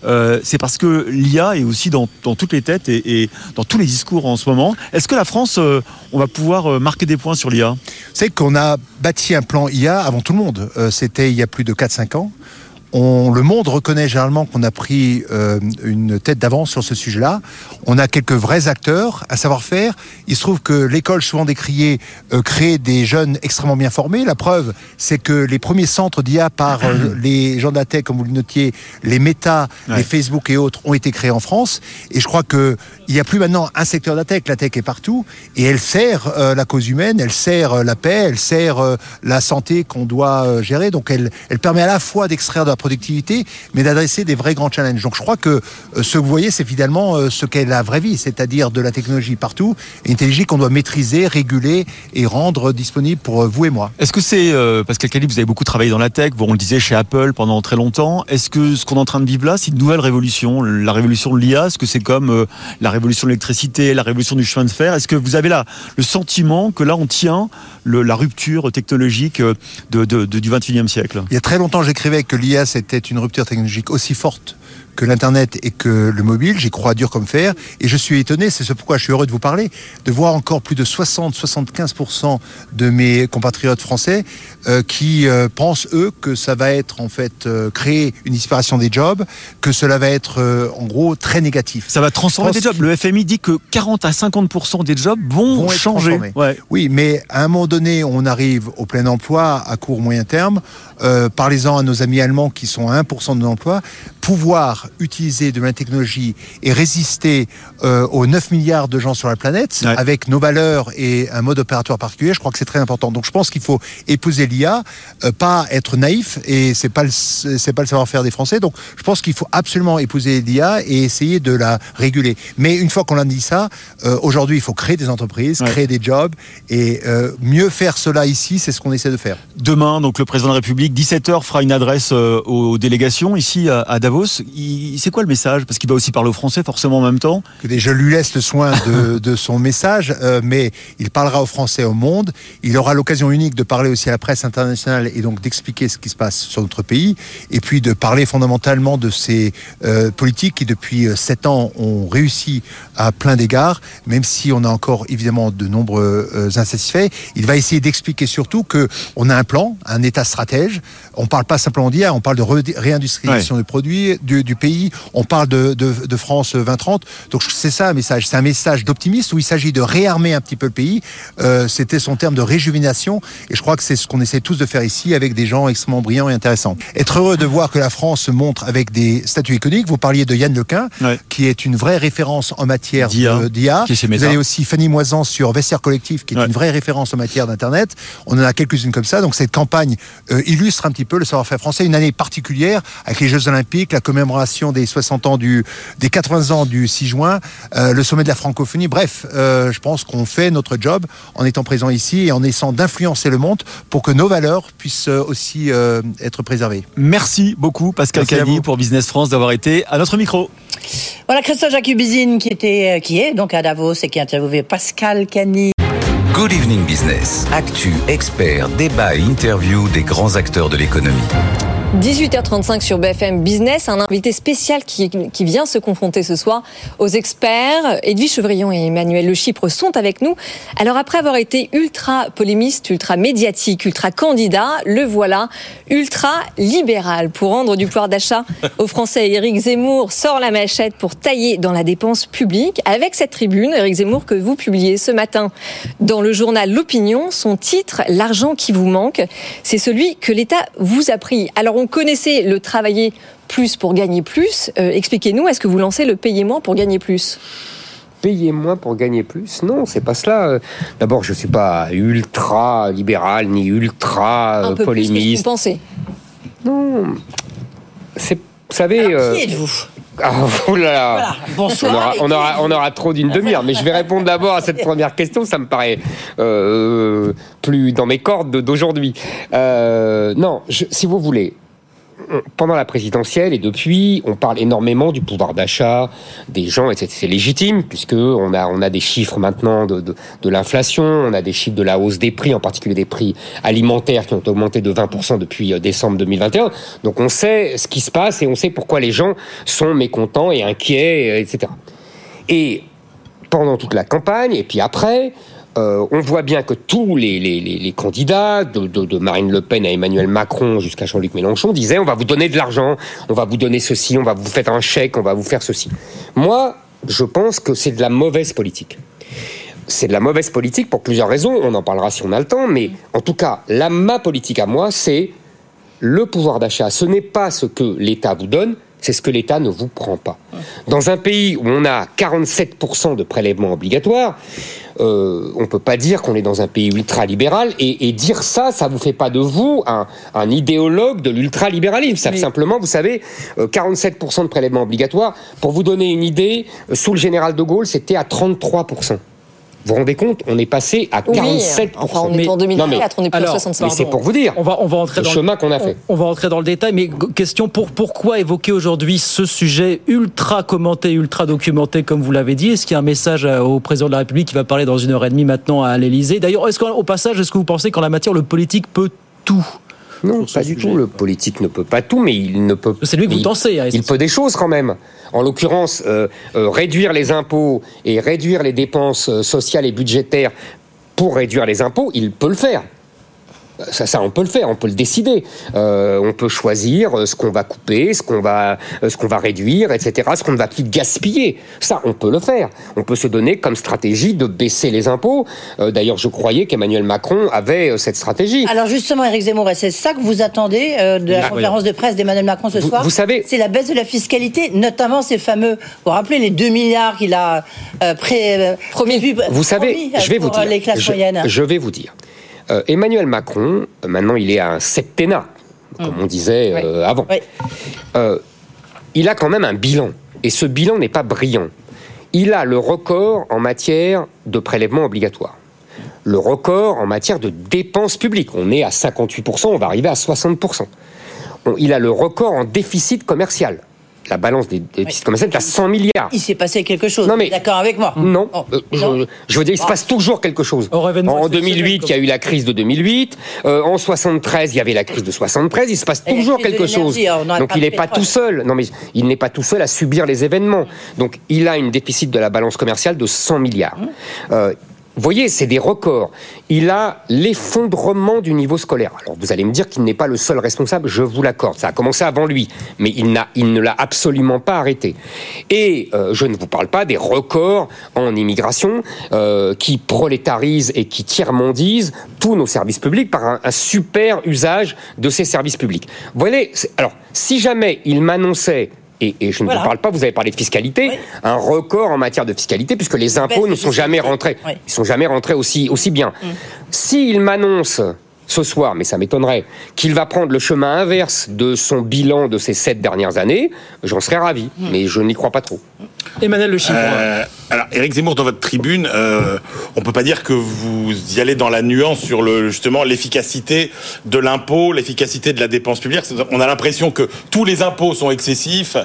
Euh, c'est parce que l'IA est aussi dans, dans toutes les têtes et, et dans tous les discours en ce moment. Est-ce que la France, euh, on va pouvoir euh, marquer des points sur l'IA C'est qu'on a bâti un plan IA avant tout le monde. Euh, C'était il y a plus de 4-5 ans. On, le monde reconnaît généralement qu'on a pris euh, une tête d'avance sur ce sujet-là. On a quelques vrais acteurs, un savoir-faire. Il se trouve que l'école, souvent décriée, euh, crée des jeunes extrêmement bien formés. La preuve, c'est que les premiers centres d'IA par euh, les gens de la tech, comme vous le notiez, les Meta, Ouais. les Facebook et autres, ont été créés en France. Et je crois que il n'y a plus maintenant un secteur de la tech. La tech est partout et elle sert la cause humaine, elle sert la paix, elle sert la santé qu'on doit gérer. Donc elle, elle permet à la fois d'extraire de la productivité, mais d'adresser des vrais grands challenges. Donc je crois que euh, ce que vous voyez, c'est finalement euh, ce qu'est la vraie vie, c'est-à-dire de la technologie partout, et une technologie qu'on doit maîtriser, réguler et rendre disponible pour euh, vous et moi. Est-ce que c'est, euh, Pascal Cali, vous avez beaucoup travaillé dans la tech, vous, on le disait chez Apple pendant très longtemps. Est-ce que ce qu'on est en train de vivre là, c'est une nouvelle révolution La révolution de l'IA, est-ce que c'est comme euh, la révolution de l'électricité, la révolution du chemin de fer? Est-ce que vous avez là le sentiment que là, on tient le- la rupture technologique de, de- de- du 21e siècle? Il y a très longtemps, j'écrivais que l'IA, c'était une rupture technologique aussi forte que l'Internet et que le mobile. J'y crois dur comme fer. Et je suis étonné, c'est ce pourquoi je suis heureux de vous parler, de voir encore plus de 60-75% de mes compatriotes français euh, qui euh, pensent, eux, que ça va être en fait euh, créer une disparition des jobs, que cela va être euh, en gros très négatif. Ça va transformer des jobs. Le FMI dit que 40 à 50% des jobs vont, changer. Ouais. Oui, mais à un moment donné, on arrive au plein emploi à court moyen terme. Parlez-en à nos amis allemands qui sont à 1% de l'emploi. Pouvoir utiliser de la technologie et résister euh, aux 9 milliards de gens sur la planète Ouais. avec nos valeurs et un mode opératoire particulier, je crois que c'est très important. Donc je pense qu'il faut épouser l'IA, euh, pas être naïf et c'est pas le, c'est pas le savoir-faire des Français. Donc je pense qu'il faut absolument épouser l'IA et essayer de la réguler. Mais une fois qu'on a dit ça, euh, aujourd'hui il faut créer des entreprises, Ouais. créer des jobs et mieux faire cela ici, c'est ce qu'on essaie de faire. Demain, donc le président de la République, 17h, fera une adresse aux délégations ici à, à Davos. Il- C'est quoi le message? Parce qu'il doit aussi parler aux Français forcément en même temps. Je lui laisse le soin de, de son message, euh, mais il parlera aux Français au monde. Il aura l'occasion unique de parler aussi à la presse internationale et donc d'expliquer ce qui se passe sur notre pays, et puis de parler fondamentalement de ces euh, politiques qui, depuis euh, sept ans, ont réussi à plein d'égards, même si on a encore évidemment de nombreux euh, insatisfaits. Il va essayer d'expliquer surtout que on a un plan, un État stratège. On parle pas simplement d'IA, on parle de réindustrialisation Ouais. du produit, du, du pays. On parle de, de, de France 2030. Donc c'est ça un message. C'est un message d'optimisme où il s'agit de réarmer un petit peu le pays. Euh, C'était son terme de réjuvénation. Et je crois que c'est ce qu'on essaie tous de faire ici avec des gens extrêmement brillants et intéressants. Être heureux de voir que la France se montre avec des statuts iconiques. Vous parliez de Yann Lequin, Ouais. qui est une vraie référence en matière D'IA, Vous avez aussi Fanny Moisan sur Vestiaire Collectif, qui est Ouais. une vraie référence en matière d'Internet. On en a quelques-unes comme ça. Donc cette campagne euh, illustre un petit peu le savoir-faire français. Une année particulière avec les Jeux Olympiques, la commémoration des 60 ans du, des 80 ans du 6 juin, euh, le sommet de la francophonie. Bref, euh, je pense qu'on fait notre job en étant présent ici et en essayant d'influencer le monde pour que nos valeurs puissent euh, aussi euh, être préservées. Merci beaucoup Pascal Cagny pour Business France d'avoir été à notre micro. Voilà Christophe Jacubizine qui était, qui est donc à Davos et qui a interviewé Pascal Cani. Good Evening Business. Actu, experts, débat et interview des grands acteurs de l'économie. 18h35 sur BFM Business, un invité spécial qui, qui vient se confronter ce soir aux experts. Edwige Chevrillon et Emmanuel Le Chypre sont avec nous. Alors après avoir été ultra polémiste, ultra médiatique, ultra candidat, le voilà ultra libéral pour rendre du pouvoir d'achat aux Français. Éric Zemmour sort la machette pour tailler dans la dépense publique. Avec cette tribune, Éric Zemmour, que vous publiez ce matin dans le journal L'Opinion, son titre, L'argent qui vous manque, c'est celui que l'État vous a pris. Alors on connaissait le travailler plus pour gagner plus. Euh, Expliquez-nous, est-ce que vous lancez le payer moins pour gagner plus? Payer moins pour gagner plus? Non, c'est pas cela. Euh, D'abord, je suis pas ultra libéral ni ultra Un euh, peu plus que ce que vous polémiste. pensez. Non, c'est, vous savez. Alors, qui êtes-vous? Ah, oh là là. Voilà. Bonsoir. On aura, on aura, on aura trop d'une demi-heure, mais je vais répondre d'abord à cette première question. Ça me paraît euh, plus dans mes cordes d'aujourd'hui. Euh, non, je- si vous voulez, on- pendant la présidentielle et depuis, on parle énormément du pouvoir d'achat des gens, et c'est- c'est légitime puisque on a on a des chiffres maintenant de, de, de l'inflation, on a des chiffres de la hausse des prix, en particulier des prix alimentaires qui ont augmenté de 20% depuis euh, décembre 2021. Donc on sait ce qui se passe et on sait pourquoi les gens sont mécontents et inquiets, euh, etc. Et pendant toute la campagne et puis après, euh, on voit bien que tous les, candidats, de, de, de Marine Le Pen à Emmanuel Macron jusqu'à Jean-Luc Mélenchon, disaient on va vous donner de l'argent, on va vous donner ceci, on va vous faire un chèque, on va vous faire ceci. Moi, je pense que c'est de la mauvaise politique. C'est de la mauvaise politique pour plusieurs raisons, on en parlera si on a le temps, mais en tout cas, la, ma politique à moi, c'est le pouvoir d'achat. Ce n'est pas ce que l'État vous donne, c'est ce que l'État ne vous prend pas. Dans un pays où on a 47% de prélèvements obligatoires, euh, on peut pas dire qu'on est dans un pays ultra-libéral et, et dire ça, ça vous fait pas de vous un, un idéologue de l'ultralibéralisme. Ça, Simplement, vous savez, euh, 47% de prélèvements obligatoires. Pour vous donner une idée, euh, sous le général de Gaulle, c'était à 33%. Vous vous rendez compte On est passé à 47%. enfin, on est en 2004, on est plus à 65. Mais c'est pour vous dire. On va, on va rentrer le dans chemin qu'on a fait. On, on va rentrer dans le détail, mais question pour pourquoi évoquer aujourd'hui ce sujet ultra commenté, ultra documenté, comme vous l'avez dit? Est-ce qu'il y a un message euh, au président de la République qui va parler dans une heure et demie maintenant à l'Élysée? D'ailleurs, est-ce qu'au passage, est-ce que vous pensez qu'en la matière, le politique peut tout? Non, pas du tout. Le politique ne peut pas tout, mais il ne peut. C'est lui que vous il- tensez. hein, Il peut des choses quand même. En l'occurrence, euh, euh, réduire les impôts et réduire les dépenses euh, sociales et budgétaires pour réduire les impôts, il peut le faire. Ça, ça, on peut le faire, on peut le décider. Euh, on peut choisir euh, ce qu'on va couper, ce qu'on va, euh, ce qu'on va réduire, etc., ce qu'on ne va plus gaspiller. Ça, on peut le faire. On peut se donner comme stratégie de baisser les impôts. Euh, D'ailleurs, je croyais qu'Emmanuel Macron avait cette stratégie. Alors justement, Éric Zemmour, c'est ça que vous attendez euh, de la Ah, conférence de presse d'Emmanuel Macron ce Vous- soir vous savez- C'est la baisse de la fiscalité, notamment ces fameux, vous vous rappelez, les 2 milliards qu'il a euh, pré, euh, prévu. Vous savez, promis, je vais vous pour, dire. les classes je, moyennes. je vais vous dire. Euh, Emmanuel Macron, euh, maintenant, il est à un septennat, comme on disait euh, avant. Euh, il a quand même un bilan, et ce bilan n'est pas brillant. Il a le record en matière de prélèvements obligatoires. Le record en matière de dépenses publiques. On est à 58%, on va arriver à 60%. On- il a le record en déficit commercial. La balance des déficits commerciaux est à 100 milliards. Il s'est passé quelque chose. Non, mais- D'accord avec moi Non, Oh, euh, je, je veux dire, il se passe toujours quelque chose. En, en 2008, il y a eu la crise de 2008. Euh, en 73, il y avait la crise de 73. Il se passe toujours quelque chose. Donc il n'est pas tout seul. Non, mais il n'est pas tout seul à subir les événements. Donc il a une déficit de la balance commerciale de 100 milliards. Euh, voyez, c'est des records. Il a l'effondrement du niveau scolaire. Alors vous allez me dire qu'il n'est pas le seul responsable, je vous l'accorde. Ça a commencé avant lui, mais il, n'a, il ne l'a absolument pas arrêté. Et euh, je ne vous parle pas des records en immigration euh, qui prolétarisent et qui tiers-mondisent tous nos services publics par un, super usage de ces services publics. Vous voyez, alors si jamais il m'annonçait et, et je ne Voilà. vous parle pas, vous avez parlé de fiscalité, un record en matière de fiscalité, puisque les impôts baisse ne sont jamais rentrés, Oui. ils sont jamais rentrés aussi, aussi bien. S'il m'annonce ce soir, mais ça m'étonnerait, qu'il va prendre le chemin inverse de son bilan de ces sept dernières années, j'en serais ravi, mais je n'y crois pas trop. Emmanuel Le Chypre. Euh, alors, Éric Zemmour, dans votre tribune, euh, on peut pas dire que vous y allez dans la nuance sur le justement l'efficacité de l'impôt, l'efficacité de la dépense publique. On a l'impression que tous les impôts sont excessifs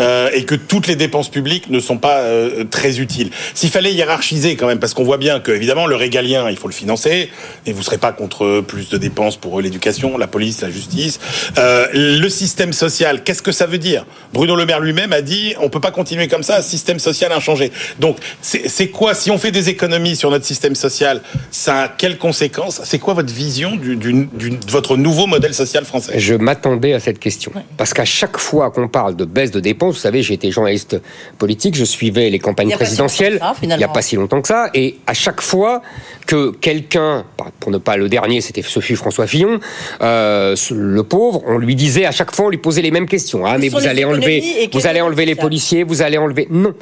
euh, et que toutes les dépenses publiques ne sont pas euh, très utiles. S'il fallait hiérarchiser quand même, parce qu'on voit bien que évidemment le régalien, il faut le financer, et vous serez pas contre plus de dépenses pour l'éducation, la police, la justice. Le système social, qu'est-ce que ça veut dire? Bruno Le Maire lui-même a dit on peut pas continuer comme ça, système social inchangé. Donc c'est quoi si on fait des économies sur notre système social Ça a quelles conséquences? C'est quoi votre vision du, du- du- de votre nouveau modèle social français? Je m'attendais à cette question. Parce qu'à chaque fois qu'on parle de baisse de dépenses, vous savez, j'ai été journaliste politique, je suivais les campagnes Il y a pas si présidentielles. ça, il n'y a pas si longtemps que ça. Et à chaque fois que quelqu'un, pour ne pas le dernier, c'était Sophie François Fillon, euh, le pauvre, on lui disait à chaque fois, on lui posait les mêmes questions. Ah, mais vous allez enlever, vous allez sont enlever les policiers, vous allez enlever. Non.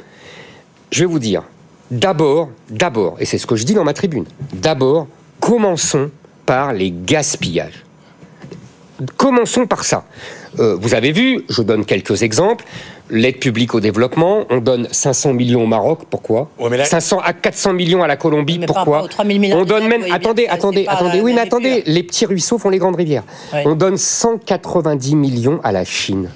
Je vais vous dire. D'abord, d'abord, et c'est ce que je dis dans ma tribune. D'abord, commençons par les gaspillages. Commençons par ça. Euh, vous avez vu, je donne quelques exemples. L'aide publique au développement, on donne 500 millions au Maroc, pourquoi Ouais, mais là- 500 à 400 millions à la Colombie, Mais pourquoi rapport aux 3 000 milliards On donne même, attendez, attendez, attendez, oui, mais attendez, les petits ruisseaux font les grandes rivières. Ouais. On donne 190 millions à la Chine.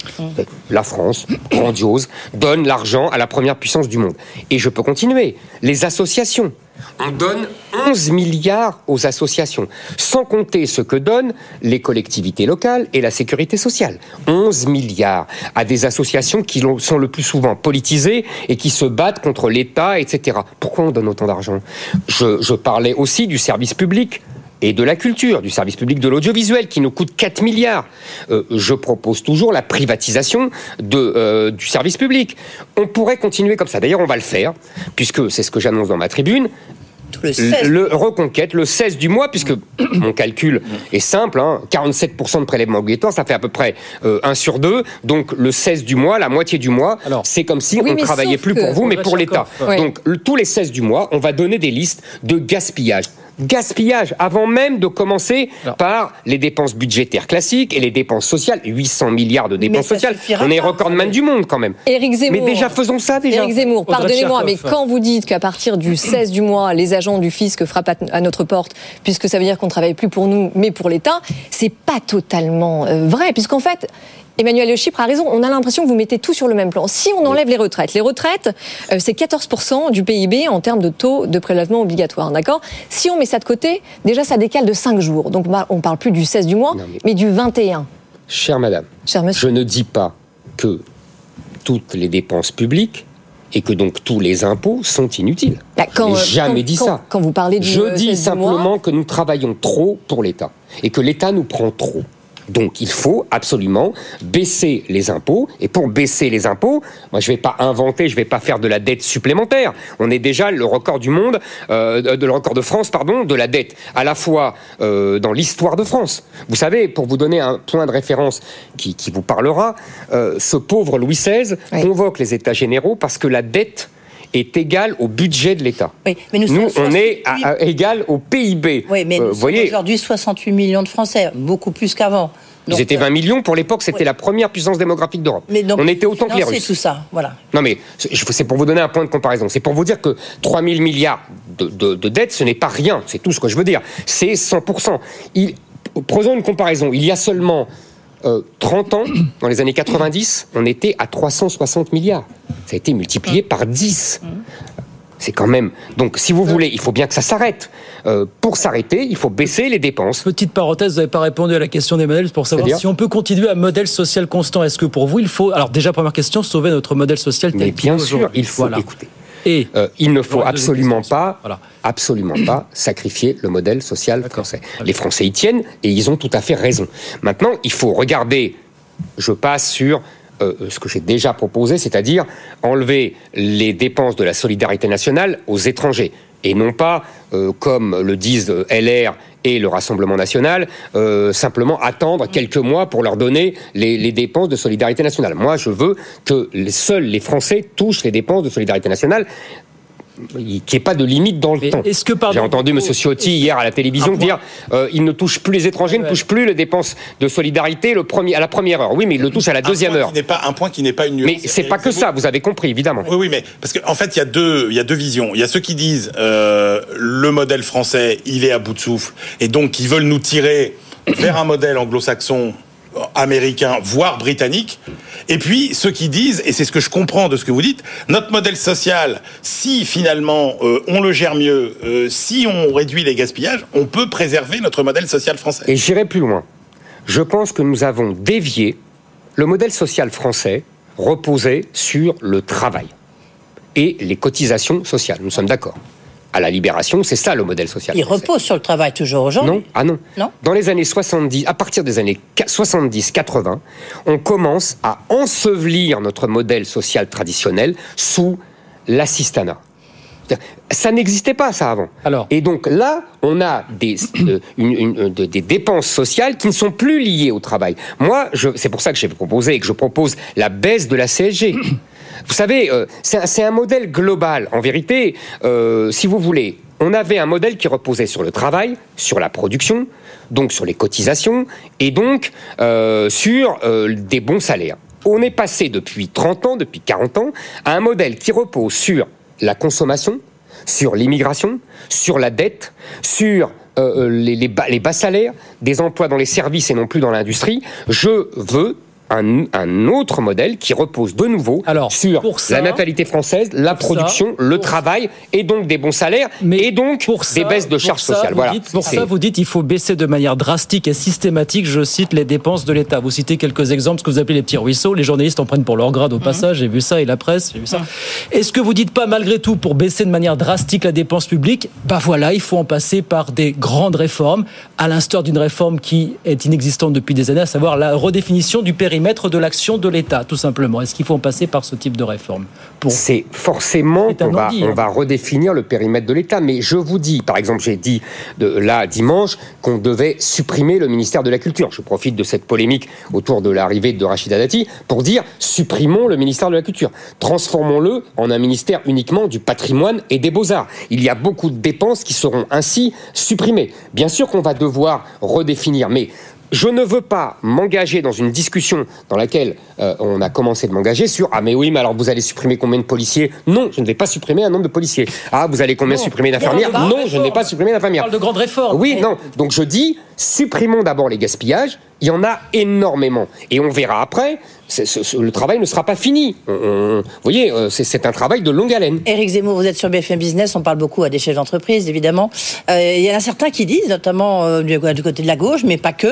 La France, grandiose, donne l'argent à la première puissance du monde. Et je peux continuer. Les associations. On donne 11 milliards aux associations, sans compter ce que donnent les collectivités locales et la sécurité sociale. 11 milliards à des associations qui sont le plus souvent politisées et qui se battent contre l'État, etc. Pourquoi on donne autant d'argent? Je parlais aussi du service public et de la culture, du service public de l'audiovisuel qui nous coûte 4 milliards. Euh, je propose toujours la privatisation de, euh, du service public. On pourrait continuer comme ça. D'ailleurs, on va le faire, puisque c'est ce que j'annonce dans ma tribune. le 16. Le reconquête, le 16 du mois, puisque mon calcul est simple, hein, 47% de prélèvement obligatoire, ça fait à peu près euh, 1 sur 2. Donc le 16 du mois, la moitié du mois, c'est comme si Oui, on travaillait plus pour vous, mais pour l'État. Ouais. Donc le- tous les 16 du mois, on va donner des listes de gaspillage. Gaspillage, avant même de commencer par les dépenses budgétaires classiques et les dépenses sociales. 800 milliards de dépenses sociales. On est pas, recordman du monde quand même. Éric Zemmour. Mais déjà, faisons ça déjà. Éric Zemmour, pardonnez-moi, mais quand vous dites qu'à partir du 16 du mois, les agents du fisc frappent à- à notre porte, puisque ça veut dire qu'on travaille plus pour nous, mais pour l'État, c'est pas totalement euh, vrai, puisqu'en fait. Emmanuel Le Chypre a raison, on a l'impression que vous mettez tout sur le même plan. Si on enlève les retraites, les retraites, euh, c'est 14% du PIB en termes de taux de prélèvement obligatoire, d'accord? Si on met ça de côté, déjà ça décale de 5 jours. Donc on ne parle plus du 16 du mois, mais... du 21. Chère madame, je ne dis pas que toutes les dépenses publiques et que donc tous les impôts sont inutiles. Bah, quand, euh, jamais quand- dit quand- ça. quand vous parlez du, Je euh, dis 16 du mois- simplement que nous travaillons trop pour l'État et que l'État nous prend trop. Donc il faut absolument baisser les impôts. Et pour baisser les impôts, moi je ne vais pas inventer, je ne vais pas faire de la dette supplémentaire. On est déjà le record du monde, euh, de le record de France, pardon, de la dette, à la fois euh, dans l'histoire de France. Vous savez, pour vous donner un point de référence qui, qui vous parlera, euh, ce pauvre Louis XVI convoque les États généraux parce que la dette est égale au budget de l'État. Oui, mais nous, sommes on 68 est à- à- égal au PIB. Oui, mais Euh, nous voyez, aujourd'hui 68 millions de Français, beaucoup plus qu'avant. ils étaient euh, 20 millions. Pour l'époque, c'était la première puissance démographique d'Europe. mais donc, On était autant que les Russes. tout ça, voilà. Non, mais c'est c'est pour vous donner un point de comparaison. C'est pour vous dire que 3 000 milliards de, de, de dettes, ce n'est pas rien. C'est tout ce que je veux dire. C'est 100%. Il, prenons une comparaison. Il y a seulement euh, 30 ans, dans les années 90, on était à 360 milliards. Ça a été multiplié par 10. C'est quand même. Donc, si vous voulez, il faut bien que ça s'arrête. Euh, pour s'arrêter, il faut baisser les dépenses. Petite parenthèse, vous n'avez pas répondu à la question d'Emmanuel pour savoir si on peut continuer un modèle social constant. Est-ce que pour vous, il faut. Alors, déjà, première question, sauver notre modèle social tel Mais qu'il est bien sûr, il faut Voilà. écouter. Et Euh, il ne faut absolument pas, absolument pas sacrifier le modèle social français. Les Français y tiennent et ils ont tout à fait raison. Maintenant, il faut regarder. Je passe sur euh, ce que j'ai déjà proposé, c'est-à-dire enlever les dépenses de la solidarité nationale aux étrangers et non pas, euh, comme le disent euh, LR et le Rassemblement national, euh, simplement attendre quelques mois pour leur donner les, dépenses de solidarité nationale. Moi, je veux que seuls les Français touchent les dépenses de solidarité nationale qu'il n'y ait pas de limite dans le temps. Est-ce que pardon, J'ai entendu M. Ciotti hier à la télévision dire euh, il ne touche plus les étrangers, ne touche plus les dépenses de solidarité le premier, à la première heure. Oui, mais il le touche à la deuxième heure. N'est pas un point qui n'est pas une nuance. Mais c'est pas que ça, vous avez compris, évidemment. Oui, oui, mais parce qu'en en fait, il y a deux, il y a deux visions. Il y a ceux qui disent euh, le modèle français, il est à bout de souffle, et donc qui veulent nous tirer vers un modèle anglo-saxon américain, voire britannique. Et puis ceux qui disent, et c'est ce que je comprends de ce que vous dites, notre modèle social, si finalement euh, on le gère mieux, euh, si on réduit les gaspillages, on peut préserver notre modèle social français. Et j'irai plus loin. Je pense que nous avons dévié le modèle social français reposait sur le travail et les cotisations sociales. Nous sommes d'accord. À la libération, c'est ça le modèle social. Il français. repose sur le travail toujours aujourd'hui. Non, ah non. Non. Dans les années 70, à partir des années 70-80, on commence à ensevelir notre modèle social traditionnel sous l'assistanat. Ça n'existait pas ça avant. Alors. Et donc là, on a des, euh, une- une- euh, de- des dépenses sociales qui ne sont plus liées au travail. Moi, je- c'est pour ça que j'ai proposé et que je propose la baisse de la CSG. Vous savez, euh, c'est un, modèle global. En vérité, euh, si vous voulez, on avait un modèle qui reposait sur le travail, sur la production, donc sur les cotisations, et donc euh, sur des bons salaires. On est passé depuis 30 ans, depuis 40 ans, à un modèle qui repose sur la consommation, sur l'immigration, sur la dette, sur les, les bas, les bas salaires, des emplois dans les services et non plus dans l'industrie. Je veux un, un autre modèle qui repose de nouveau sur ça- la natalité française, la ça- production, le travail et donc des bons salaires et donc des baisses de Pour charges ça, sociales. vous Voilà. dites- pour ça, vous dites qu'il faut baisser de manière drastique et systématique, je cite, les dépenses de l'État. Vous citez quelques exemples, ce que vous appelez les petits ruisseaux. Les journalistes en prennent pour leur grade au passage. J'ai vu ça et la presse, j'ai vu ça. Est-ce que vous dites pas, malgré tout, pour baisser de manière drastique la dépense publique, bah voilà, il faut en passer par des grandes réformes, à l'instar d'une réforme qui est inexistante depuis des années, à savoir la redéfinition du périmètre de l'action de l'État, tout simplement. Est-ce qu'il faut en passer par ce type de réforme pour... C'est forcément qu'on va, on hein. va redéfinir le périmètre de l'État. Mais je vous dis, par exemple, j'ai dit de, là dimanche qu'on devait supprimer le ministère de la Culture. Je profite de cette polémique autour de l'arrivée de Rachida Dati pour dire supprimons le ministère de la Culture. Transformons-le en un ministère uniquement du patrimoine et des beaux-arts. Il y a beaucoup de dépenses qui seront ainsi supprimées. Bien sûr qu'on va devoir redéfinir, mais je ne veux pas m'engager dans une discussion dans laquelle euh, on a commencé de m'engager sur ah mais oui mais alors vous allez supprimer combien de policiers? Non, je ne vais pas supprimer un nombre de policiers. Ah vous allez combien Non. supprimer d'infirmières? Non, je ne vais pas supprimer d'infirmières. On parle de grandes réformes. Oui, non. Donc je dis supprimons d'abord les gaspillages. Il y en a énormément et on verra après. le travail ne sera pas fini. On- on- vous voyez, euh, c'est- un travail de longue haleine. Éric Zemmour, vous êtes sur BFM Business, on parle beaucoup à des chefs d'entreprise, évidemment. Euh, Il y en a certains qui disent, notamment euh, du, côté de la gauche, mais pas que,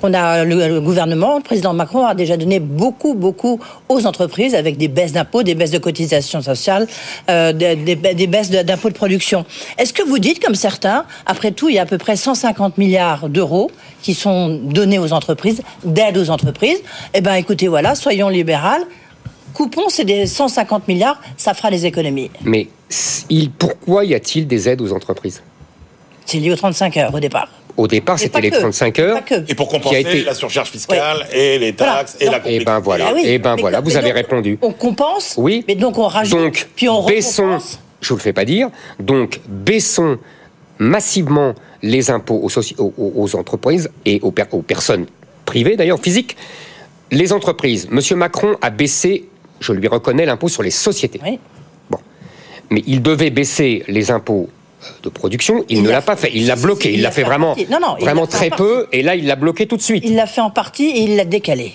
qu'on a le, gouvernement, le président Macron a déjà donné beaucoup, beaucoup aux entreprises avec des baisses d'impôts, des baisses de cotisations sociales, des, des- baisses d'impôts de production. Est-ce que vous dites, comme certains, après tout, il y a à peu près 150 milliards d'euros qui sont donnés aux entreprises, d'aide aux entreprises Eh bien, écoutez, voilà, soyons libérales. Coupons ces des 150 milliards, ça fera des économies. Mais il, pourquoi y a-t-il des aides aux entreprises? C'est lié aux 35 heures au départ. Au départ, c'était les que. 35 heures. Et pour qui a compenser été- la surcharge fiscale et les taxes et la Et ben voilà, Ah oui. et ben Mais voilà, que- vous avez donc, répondu. On compense, Oui. mais donc on rajoute, Donc, puis on baissons, je vous le fais pas dire, donc baissons massivement les impôts aux, soci- aux- aux- aux entreprises et aux, per- aux personnes privées, d'ailleurs physiques. Les entreprises, Monsieur Macron a baissé, je lui reconnais, l'impôt sur les sociétés. Bon. Mais il devait baisser les impôts euh, de production, il, Il ne l'a pas fait, il l'a bloqué, il l'a fait fait en vraiment. Non, non, vraiment très peu, et là il l'a bloqué tout de suite. Il l'a fait en partie et il l'a décalé.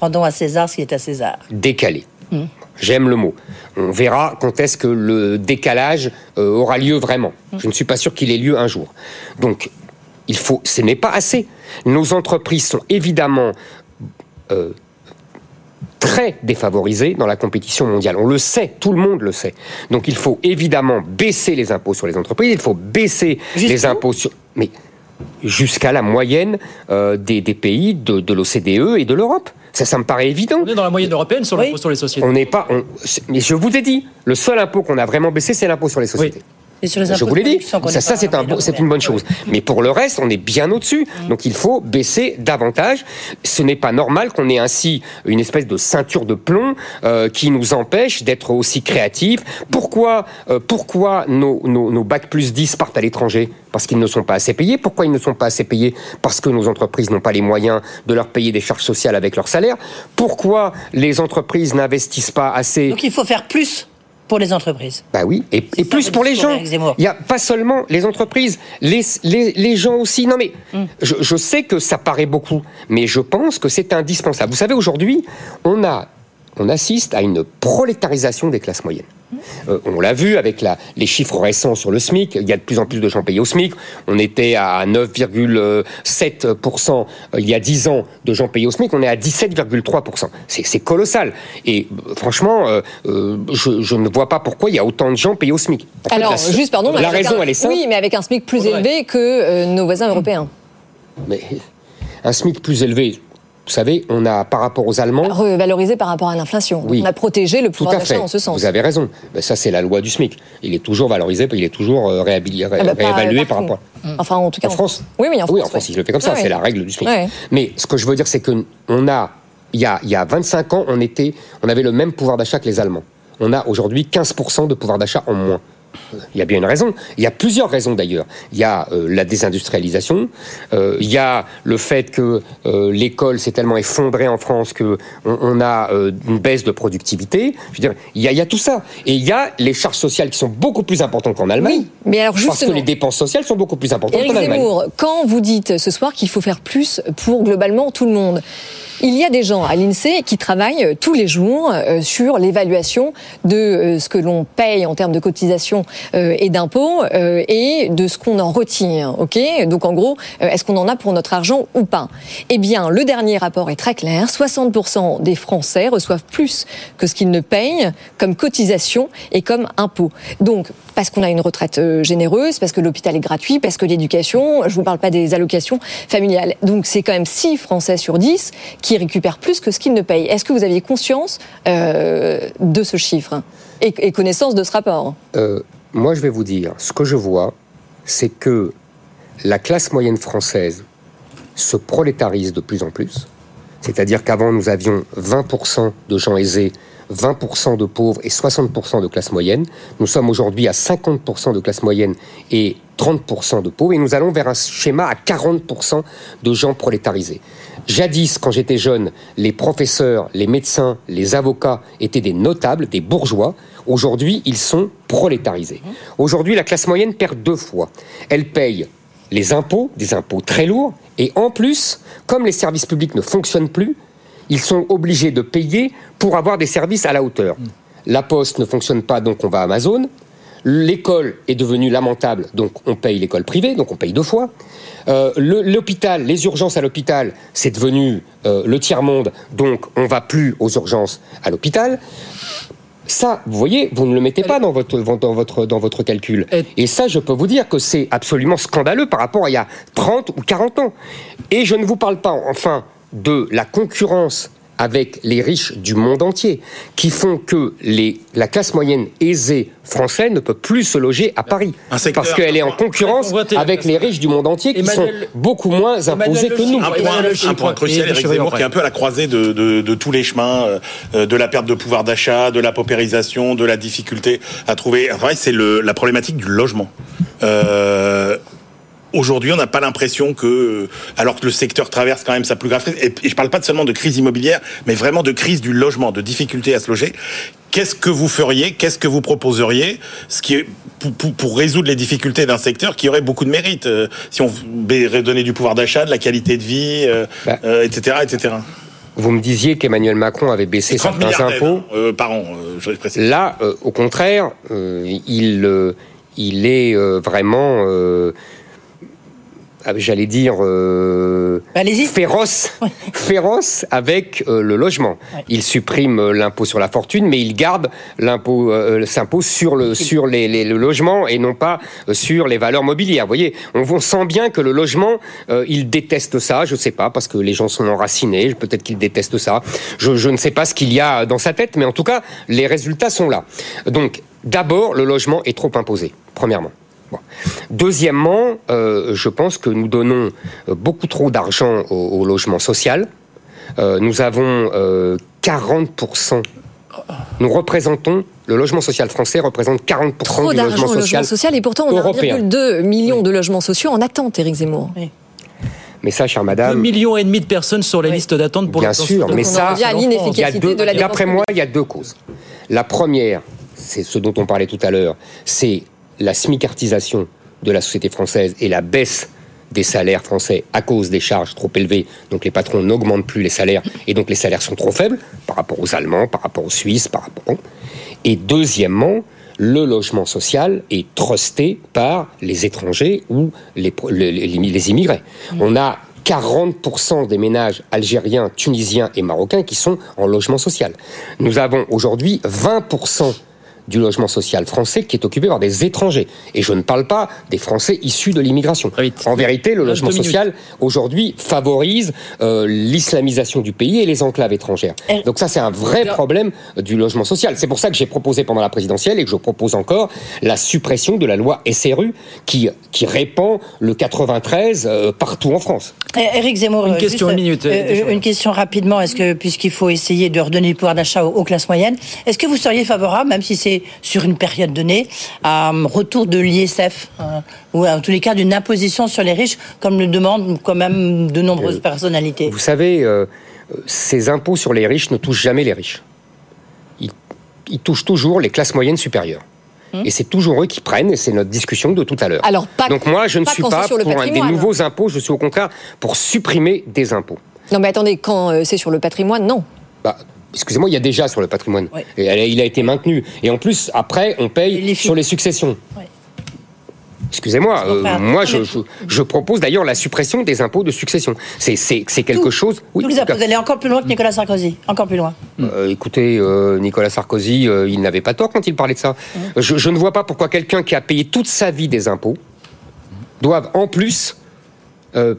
Rendons à César ce qui est à César. décalé. Hmm. J'aime le mot. On verra quand est-ce que le décalage euh, aura lieu vraiment. Hmm. Je ne suis pas sûr qu'il ait lieu un jour. Donc, il faut. Ce n'est pas assez. Nos entreprises sont évidemment euh, très défavorisées dans la compétition mondiale. On le sait, tout le monde le sait. Donc, il faut évidemment baisser les impôts sur les entreprises. Il faut baisser les impôts sur. Mais jusqu'à la moyenne euh, des, des pays de, de l'OCDE et de l'Europe. Ça, ça me paraît évident. On est dans la moyenne européenne sur l'impôt sur les sociétés. On n'est pas. on- mais je vous ai dit, le seul impôt qu'on a vraiment baissé, c'est l'impôt sur les sociétés. Et sur les Je vous l'ai dit, ça, c'est un, une bonne chose. Mais pour le reste, on est bien au-dessus. Donc il faut baisser davantage. Ce n'est pas normal qu'on ait ainsi une espèce de ceinture de plomb euh, qui nous empêche d'être aussi créatifs. Pourquoi, euh, pourquoi nos, nos, nos bacs plus 10 partent à l'étranger? Parce qu'ils ne sont pas assez payés. Pourquoi ils ne sont pas assez payés? Parce que nos entreprises n'ont pas les moyens de leur payer des charges sociales avec leur salaire. Pourquoi les entreprises n'investissent pas assez Donc il faut faire plus pour les entreprises. bah oui, et, et plus pour les gens. Il n'y a pas seulement les entreprises, les, les, les gens aussi. Non mais, Mm. je, je sais que ça paraît beaucoup, mais je pense que c'est indispensable. Vous savez, aujourd'hui, on, a, on assiste à une prolétarisation des classes moyennes. Euh, on l'a vu avec la, les chiffres récents sur le SMIC. Il y a de plus en plus de gens payés au SMIC. On était à 9,7% euh, il y a 10 ans de gens payés au SMIC. On est à 17,3%. C'est colossal. Et euh, franchement, euh, euh, je, je ne vois pas pourquoi il y a autant de gens payés au SMIC. En fait, Alors, la- juste, pardon, mais La avec raison, un- elle est simple. Oui, mais avec un SMIC plus élevé que euh, nos voisins européens. Mais un SMIC plus élevé, vous savez, on a par rapport aux Allemands. Revalorisé par rapport à l'inflation. Oui. On a protégé le pouvoir d'achat en ce sens. Vous avez raison. Ben, ça, c'est la loi du SMIC. Il est toujours valorisé, il est toujours euh, ré- Ah bah, réévalué par partout. rapport. Enfin, en tout cas. En France Oui, oui, en France. Oui, en France, si je le fais comme ça, Ouais, c'est ouais. la règle du SMIC. Ouais. Mais ce que je veux dire, c'est que on a, il y a, il y a 25 ans, on était, on avait le même pouvoir d'achat que les Allemands. On a aujourd'hui 15% de pouvoir d'achat en moins. Il y a bien une raison. Il y a plusieurs raisons d'ailleurs. Il y a euh, la désindustrialisation. euh, il y a le fait que euh, l'école s'est tellement effondrée en France que on, on a une baisse de productivité. Je veux dire, il y, a, il y a tout ça. Et il y a les charges sociales qui sont beaucoup plus importantes qu'en Allemagne. mais alors parce que justement- les dépenses sociales sont beaucoup plus importantes qu'en Allemagne. Zemmour, quand vous dites ce soir qu'il faut faire plus pour globalement tout le monde, il y a des gens à l'INSEE qui travaillent euh, tous les jours euh, sur l'évaluation de euh, ce que l'on paye en termes de cotisations et d'impôts et de ce qu'on en retire. Ok? Donc en gros, est-ce qu'on en a pour notre argent ou pas? Eh bien, le dernier rapport est très clair. 60% des Français reçoivent plus que ce qu'ils ne payent comme cotisation et comme impôt. Donc, parce qu'on a une retraite euh, généreuse, parce que l'hôpital est gratuit, parce que l'éducation, je ne vous parle pas des allocations familiales. Donc c'est quand même 6 Français sur 10 qui récupèrent plus que ce qu'ils ne payent. Est-ce que vous aviez conscience euh, de ce chiffre et, connaissance de ce rapport? Euh, moi, je vais vous dire, ce que je vois, c'est que la classe moyenne française se prolétarise de plus en plus. C'est-à-dire qu'avant, nous avions 20% de gens aisés, 20% de pauvres et 60% de classe moyenne. Nous sommes aujourd'hui à 50% de classe moyenne et 30% de pauvres. Et nous allons vers un schéma à 40% de gens prolétarisés. Jadis, quand j'étais jeune, les professeurs, les médecins, les avocats étaient des notables, des bourgeois. Aujourd'hui, ils sont prolétarisés. Aujourd'hui, la classe moyenne perd deux fois. Elle paye les impôts, des impôts très lourds, et en plus, comme les services publics ne fonctionnent plus, ils sont obligés de payer pour avoir des services à la hauteur. La poste ne fonctionne pas, donc on va à Amazon. L'école est devenue lamentable, donc on paye l'école privée, donc on paye deux fois. Euh, le- L'hôpital, les urgences à l'hôpital, c'est devenu euh, le tiers-monde, donc on va plus aux urgences à l'hôpital. Ça, vous voyez, vous ne le mettez pas dans votre, dans votre, dans votre calcul. Et ça, je peux vous dire que c'est absolument scandaleux par rapport à il y a 30 ou 40 ans. Et je ne vous parle pas, enfin, de la concurrence avec les riches du monde entier, qui font que les, la classe moyenne aisée française ne peut plus se loger à Paris. parce qu'elle est en concurrence avec les riches du monde entier qui sont beaucoup moins imposés que nous. Un point, un point crucial, Eric Zemmour, qui est un peu à la croisée de, de- de tous les chemins, euh, de la perte de pouvoir d'achat, de la paupérisation, de la difficulté à trouver travail, c'est le- la problématique du logement. Euh, Aujourd'hui, on n'a pas l'impression que, alors que le secteur traverse quand même sa plus grave crise, et, je parle pas seulement de crise immobilière, mais vraiment de crise du logement, de difficulté à se loger. Qu'est-ce que vous feriez, qu'est-ce que vous proposeriez, ce qui est pour, pour- pour résoudre les difficultés d'un secteur qui aurait beaucoup de mérite, euh, si on donner du pouvoir d'achat, de la qualité de vie, euh, euh, etc., etc. Vous me disiez qu'Emmanuel Macron avait baissé 30 certains impôts. hein, euh, par an, euh, je précise. Là, euh, au contraire, euh, il, euh, il est euh, vraiment, euh, j'allais dire, euh, féroce, féroce avec euh, le logement. Il supprime euh, l'impôt sur la fortune, mais il garde l'impôt, euh, s'impôt sur le sur les, les- le logement et non pas euh, sur les valeurs mobilières. Vous voyez, on, on sent bien que le logement, euh, il déteste ça. Je sais pas parce que les gens sont enracinés. Peut-être qu'il déteste ça. Je, je ne sais pas ce qu'il y a dans sa tête, mais en tout cas, les résultats sont là. Donc D'abord, le logement est trop imposé, premièrement. Bon. Deuxièmement, euh, je pense que nous donnons euh, beaucoup trop d'argent au, au logement social. Euh, nous avons euh, 40%. Nous représentons, le logement social français représente 40% Trop du d'argent logement au logement social, social et pourtant on a européen. 1,2 million de logements sociaux en attente, Éric Zemmour. Mais ça, chère 2 madame, millions et demi de personnes sur les listes d'attente pour Bien le sûr, mais ça, D'après moi, il y a deux causes. La première, c'est ce dont on parlait tout à l'heure, c'est la smicartisation de la société française et la baisse des salaires français à cause des charges trop élevées. Donc les patrons n'augmentent plus les salaires et donc les salaires sont trop faibles par rapport aux Allemands, par rapport aux Suisses, par rapport. Et deuxièmement, le logement social est trusté par les étrangers ou les, pro- les, les- les immigrés. On a 40% des ménages algériens, tunisiens et marocains qui sont en logement social. Nous avons aujourd'hui 20% du logement social français qui est occupé par des étrangers. Et je ne parle pas des Français issus de l'immigration. En vérité, le logement social, aujourd'hui, favorise euh, l'islamisation du pays et les enclaves étrangères. Donc ça, c'est un vrai problème du logement social. C'est pour ça que j'ai proposé pendant la présidentielle et que je propose encore la suppression de la loi SRU qui, qui répand le 93 euh, partout en France. Eh, Éric Zemmour, Une euh, question, juste, une minute, euh, question rapidement. Est-ce que, puisqu'il faut essayer de redonner le pouvoir d'achat aux, aux classes moyennes, est-ce que vous seriez favorable, même si c'est sur une période donnée, à un retour de l'ISF euh, ou en tous les cas d'une imposition sur les riches, comme le demandent quand même de nombreuses personnalités Vous savez, euh, euh, ces impôts sur les riches ne touchent jamais les riches. Ils, ils touchent toujours les classes moyennes supérieures. Et c'est toujours eux qui prennent, et c'est notre discussion de tout à l'heure. Alors, pas- Donc moi, je ne suis pas pour un- des nouveaux impôts, je suis au contraire pour supprimer des impôts. Non mais attendez, quand euh, c'est sur le patrimoine, non. Bah, excusez-moi, il y a déjà sur le patrimoine. Et elle il a été maintenu. Et en plus, après, on paye sur les successions. Excusez-moi, euh, moi je, mais- je, je propose d'ailleurs la suppression des impôts de succession. C'est quelque chose. Oui, Tous les impôts, vous allez encore plus loin que Nicolas Sarkozy. Encore plus loin. euh, écoutez, euh, Nicolas Sarkozy, il n'avait pas tort quand il parlait de ça. Je, je ne vois pas pourquoi quelqu'un qui a payé toute sa vie des impôts doive en plus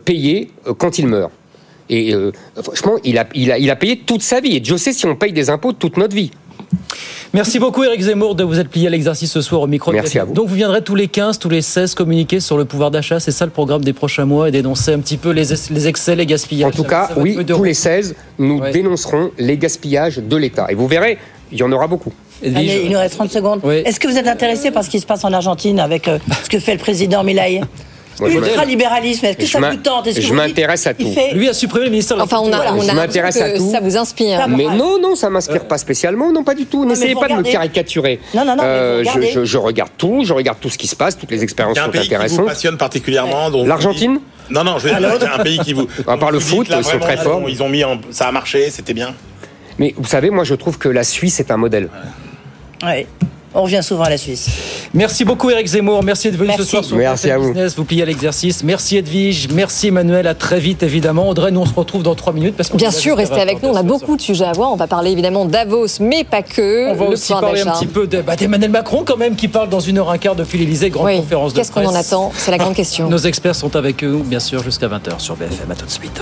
payer quand il meurt. Et euh, franchement, il a, il, a, il a payé toute sa vie. Et Dieu sait si on paye des impôts toute notre vie. Merci beaucoup Eric Zemmour de vous être plié à l'exercice ce soir au micro. Merci à vous. Donc vous viendrez tous les 15, tous les 16 communiquer sur le pouvoir d'achat. C'est ça le programme des prochains mois et dénoncer un petit peu les, les excès, les gaspillages. En tout cas, oui, tous les 16, nous dénoncerons les gaspillages de l'État. Et vous verrez, il y en aura beaucoup. Allez, il nous reste 30 secondes. Est-ce que vous êtes intéressé par ce qui se passe en Argentine avec euh, ce que fait le président Milei? Moi, je Ultralibéralisme, est-ce que Je ça vous tente? Je m'intéresse à il tout. fait- Lui a supprimé le ministère de la Enfin, on a, on a je appris m'intéresse à que tout. ça vous inspire. Mais non, non, ça m'inspire pas spécialement, non, pas du tout. N'essayez pas de me caricaturer. Non, non, non, mais vous je, regardez. je- je regarde tout, je regarde tout ce qui se passe, toutes les expériences Il y a un sont pays qui vous intéressantes. passionne particulièrement. L'Argentine Non, non, je veux dire, un pays qui vous. À part le foot, là, ils sont très forts. Ils ont mis en. Ça a marché, c'était bien. Mais vous savez, moi, je trouve que la Suisse est un modèle. Ouais. On revient souvent à la Suisse. Merci beaucoup Eric Zemmour, merci d'être venu Merci. ce soir sur Merci à vous. Business, vous pliez à l'exercice. Merci Edwige, merci Emmanuel, à très vite évidemment. Audrey, nous on se retrouve dans 3 minutes parce Bien sûr, restez avec 20h, nous. On a beaucoup de sujets à voir. On va parler évidemment Davos, mais pas que. On va le aussi parler un petit peu de- bah, d'Emmanuel Macron quand même qui parle dans une heure un quart depuis l'Elysée, grande Oui. conférence de Qu'est-ce qu'on en attend? C'est la grande question. Nos experts sont avec eux, bien sûr, jusqu'à 20h sur BFM. À tout de suite.